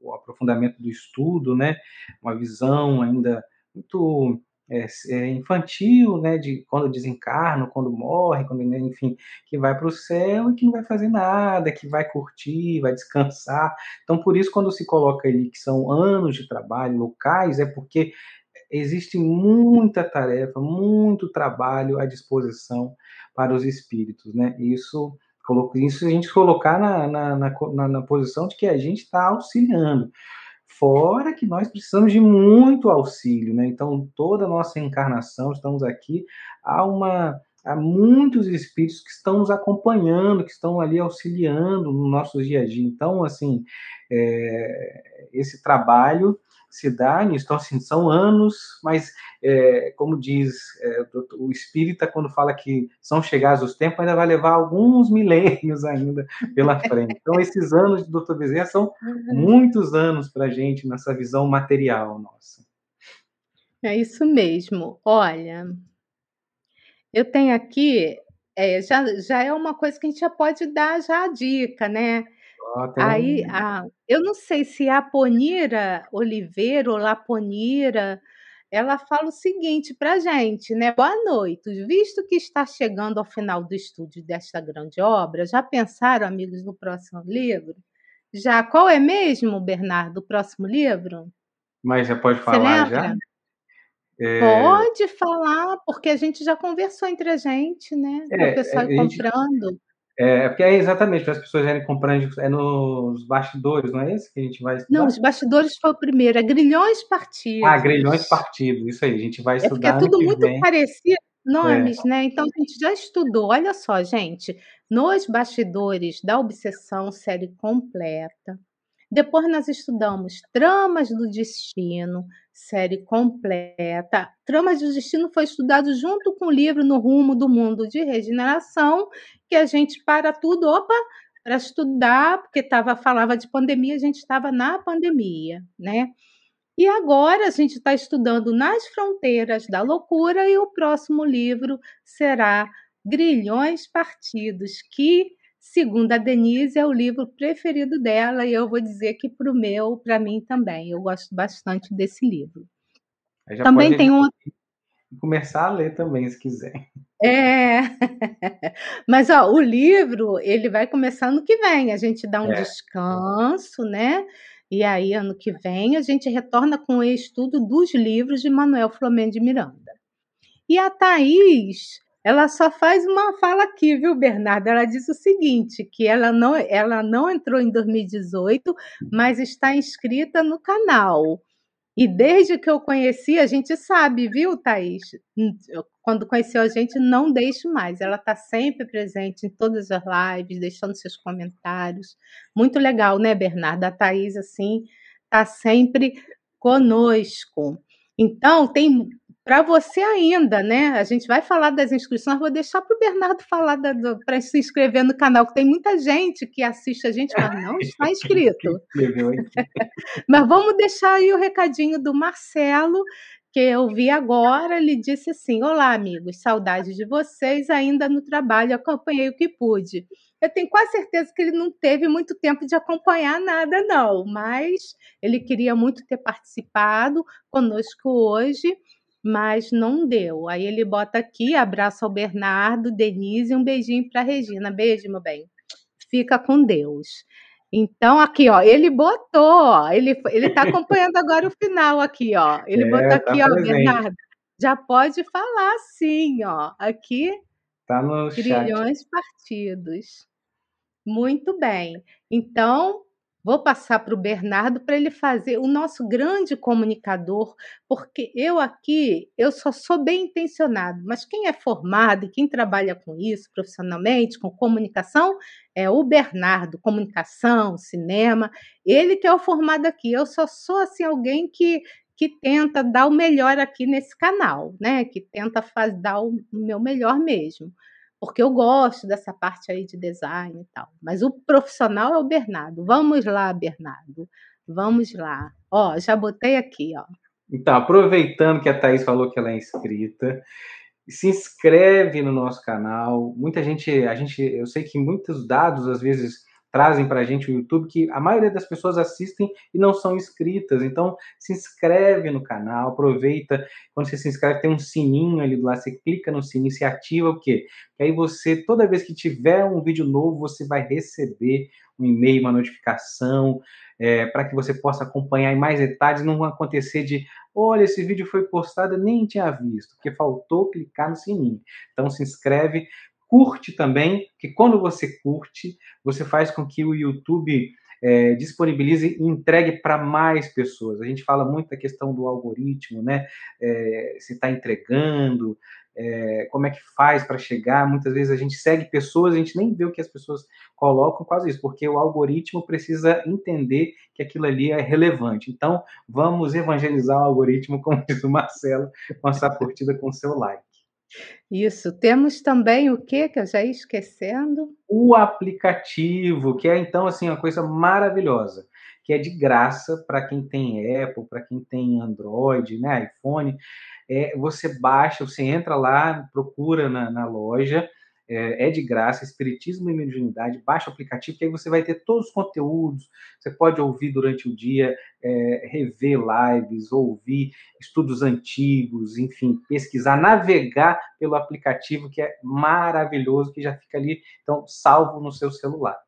o aprofundamento do estudo, né? Uma visão ainda muito é, é infantil, né? De quando desencarna, quando morre, quando, né, enfim, que vai para o céu e que não vai fazer nada, que vai curtir, vai descansar. Então, por isso, quando se coloca ali que são anos de trabalho locais, é porque existe muita tarefa, muito trabalho à disposição para os espíritos, né? Isso isso a gente colocar na, na, na, na posição de que a gente está auxiliando. Fora que nós precisamos de muito auxílio, né? Então, toda a nossa encarnação, estamos aqui, há, uma, há muitos espíritos que estão nos acompanhando, que estão ali auxiliando no nosso dia a dia. Então, assim, é, esse trabalho se dá nisso. Então, assim, são anos, mas, é, como diz é, o espírita, quando fala que são chegados os tempos, ainda vai levar alguns milênios ainda pela frente. Então, esses anos de Dr. Bezerra são uhum. muitos anos para a gente nessa visão material nossa. É isso mesmo. Olha, eu tenho aqui, é, já, já é uma coisa que a gente já pode dar já a dica, né? Aí, a eu não sei se a Ponira Oliveira ou Laponira, ela fala o seguinte para gente, né? Boa noite. Visto que está chegando ao final do estudo desta grande obra, já pensaram, amigos, no próximo livro? Já qual é mesmo, Bernardo, o próximo livro? Mas já pode falar já? É... Pode falar, porque a gente já conversou entre a gente, né? É, o pessoal é, comprando. Gente... É, porque é exatamente para as pessoas irem comprando, é nos bastidores, não é esse que a gente vai estudar? Não, os bastidores foi o primeiro, é grilhões partidos. Ah, grilhões partidos, isso aí, a gente vai estudar. É porque é tudo muito vem. parecido, nomes, é. né? Então a gente já estudou. Olha só, gente, nos bastidores da obsessão, série completa. Depois nós estudamos Tramas do Destino, série completa. Tramas do Destino foi estudado junto com o livro No Rumo do Mundo de Regeneração, que a gente para tudo, opa, para estudar, porque tava, falava de pandemia, a gente estava na pandemia, né? E agora a gente está estudando Nas Fronteiras da Loucura e o próximo livro será Grilhões Partidos, que, segundo a Denise, é o livro preferido dela e eu vou dizer que para o meu, para mim também. Eu gosto bastante desse livro. Também tem um começar a ler também, se quiser. É, mas ó, o livro ele vai começar ano que vem. A gente dá um é. descanso, né? E aí, ano que vem, a gente retorna com o estudo dos livros de Manuel Flamengo de Miranda. E a Thaís, ela só faz uma fala aqui, viu, Bernardo? Ela diz o seguinte: que ela não, ela não entrou em 2018, mas está inscrita no canal. E desde que eu conheci, a gente sabe, viu, Thaís? Quando conheceu a gente, não deixe mais. Ela está sempre presente em todas as lives, deixando seus comentários. Muito legal, né, Bernardo? A Thaís, assim, está sempre conosco. Então, tem para você ainda, né? A gente vai falar das inscrições, vou deixar para o Bernardo falar para se inscrever no canal, que tem muita gente que assiste a gente, mas não está inscrito. mas vamos deixar aí o recadinho do Marcelo, que eu vi agora, ele disse assim: Olá, amigos, saudades de vocês, ainda no trabalho, acompanhei o que pude. Eu tenho quase certeza que ele não teve muito tempo de acompanhar nada, não, mas ele queria muito ter participado conosco hoje mas não deu. Aí ele bota aqui, abraço ao Bernardo, Denise e um beijinho para Regina. Beijo, meu bem. Fica com Deus. Então, aqui, ó, ele botou, ele, ele tá acompanhando agora o final aqui, ó. Ele É, botou tá aqui, ó, presente. Bernardo, já pode falar sim, ó. Aqui, Tá no chat. grilhões partidos. Muito bem. Então, vou passar para o Bernardo para ele fazer o nosso grande comunicador, porque eu aqui, eu só sou bem intencionado, mas quem é formado e quem trabalha com isso profissionalmente, com comunicação, é o Bernardo, comunicação, cinema, ele que é o formado aqui. Eu só sou assim alguém que que tenta dar o melhor aqui nesse canal, né? Que tenta dar o meu melhor mesmo porque eu gosto dessa parte aí de design e tal. Mas o profissional é o Bernardo. Vamos lá, Bernardo. Vamos lá. Ó, já botei aqui, ó. Então, aproveitando que a Thaís falou que ela é inscrita, se inscreve no nosso canal. Muita gente, a gente, eu sei que muitos dados às vezes trazem para a gente o YouTube que a maioria das pessoas assistem e não são inscritas. Então, se inscreve no canal, aproveita. Quando você se inscreve, tem um sininho ali do lado, você clica no sininho, se ativa o quê? Que aí você, toda vez que tiver um vídeo novo, você vai receber um e-mail, uma notificação, é, para que você possa acompanhar em mais detalhes, não acontecer de, olha, esse vídeo foi postado, nem tinha visto, porque faltou clicar no sininho. Então, se inscreve, curte também, que quando você curte, você faz com que o YouTube é, disponibilize e entregue para mais pessoas. A gente fala muito da questão do algoritmo, né? É, se está entregando, é, como é que faz para chegar. Muitas vezes a gente segue pessoas, a gente nem vê o que as pessoas colocam, quase isso, porque o algoritmo precisa entender que aquilo ali é relevante. Então, vamos evangelizar o algoritmo, como diz o Marcelo, com a sua curtida, com o seu like. Isso. Temos também o que que eu já ia esquecendo? O aplicativo, que é então assim uma coisa maravilhosa, que é de graça para quem tem Apple, para quem tem Android, né, iPhone. É, você baixa, você entra lá, procura na, na loja, é, é, de graça, Espiritismo e Mediunidade, baixa o aplicativo, que aí você vai ter todos os conteúdos, você pode ouvir durante o dia, é, rever lives, ouvir estudos antigos, enfim, pesquisar, navegar pelo aplicativo, que é maravilhoso, que já fica ali, então, salvo no seu celular.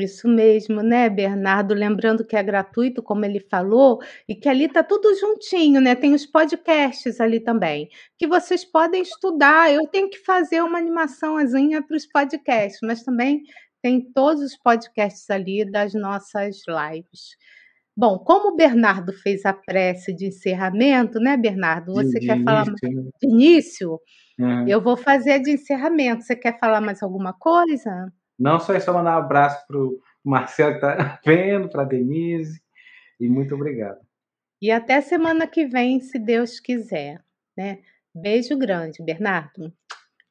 Isso mesmo, né, Bernardo? Lembrando que é gratuito, como ele falou, e que ali tá tudo juntinho, né? Tem os podcasts ali também, que vocês podem estudar. Eu tenho que fazer uma animaçãozinha para os podcasts, mas também tem todos os podcasts ali das nossas lives. Bom, como o Bernardo fez a prece de encerramento, né, Bernardo? Você de quer falar início, né? de início? Uhum. Eu vou fazer a de encerramento. Você quer falar mais alguma coisa? Não só é só mandar um abraço para o Marcelo que está vendo, para a Denise, e muito obrigado. E até semana que vem, se Deus quiser, né? Beijo grande, Bernardo.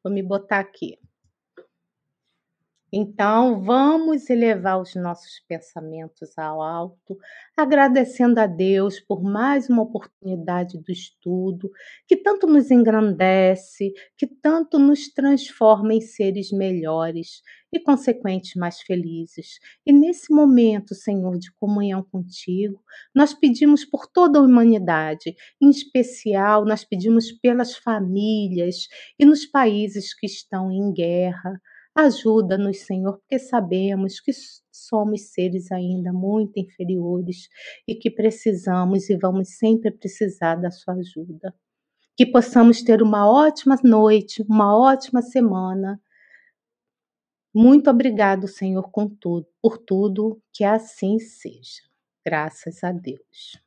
Vou me botar aqui. Então, vamos elevar os nossos pensamentos ao alto, agradecendo a Deus por mais uma oportunidade do estudo, que tanto nos engrandece, que tanto nos transforma em seres melhores e, consequentes, mais felizes. E nesse momento, Senhor, de comunhão contigo, nós pedimos por toda a humanidade, em especial, nós pedimos pelas famílias e nos países que estão em guerra. Ajuda-nos, Senhor, porque sabemos que somos seres ainda muito inferiores e que precisamos e vamos sempre precisar da Sua ajuda. Que possamos ter uma ótima noite, uma ótima semana. Muito obrigado, Senhor, tudo, por tudo, que assim seja. Graças a Deus.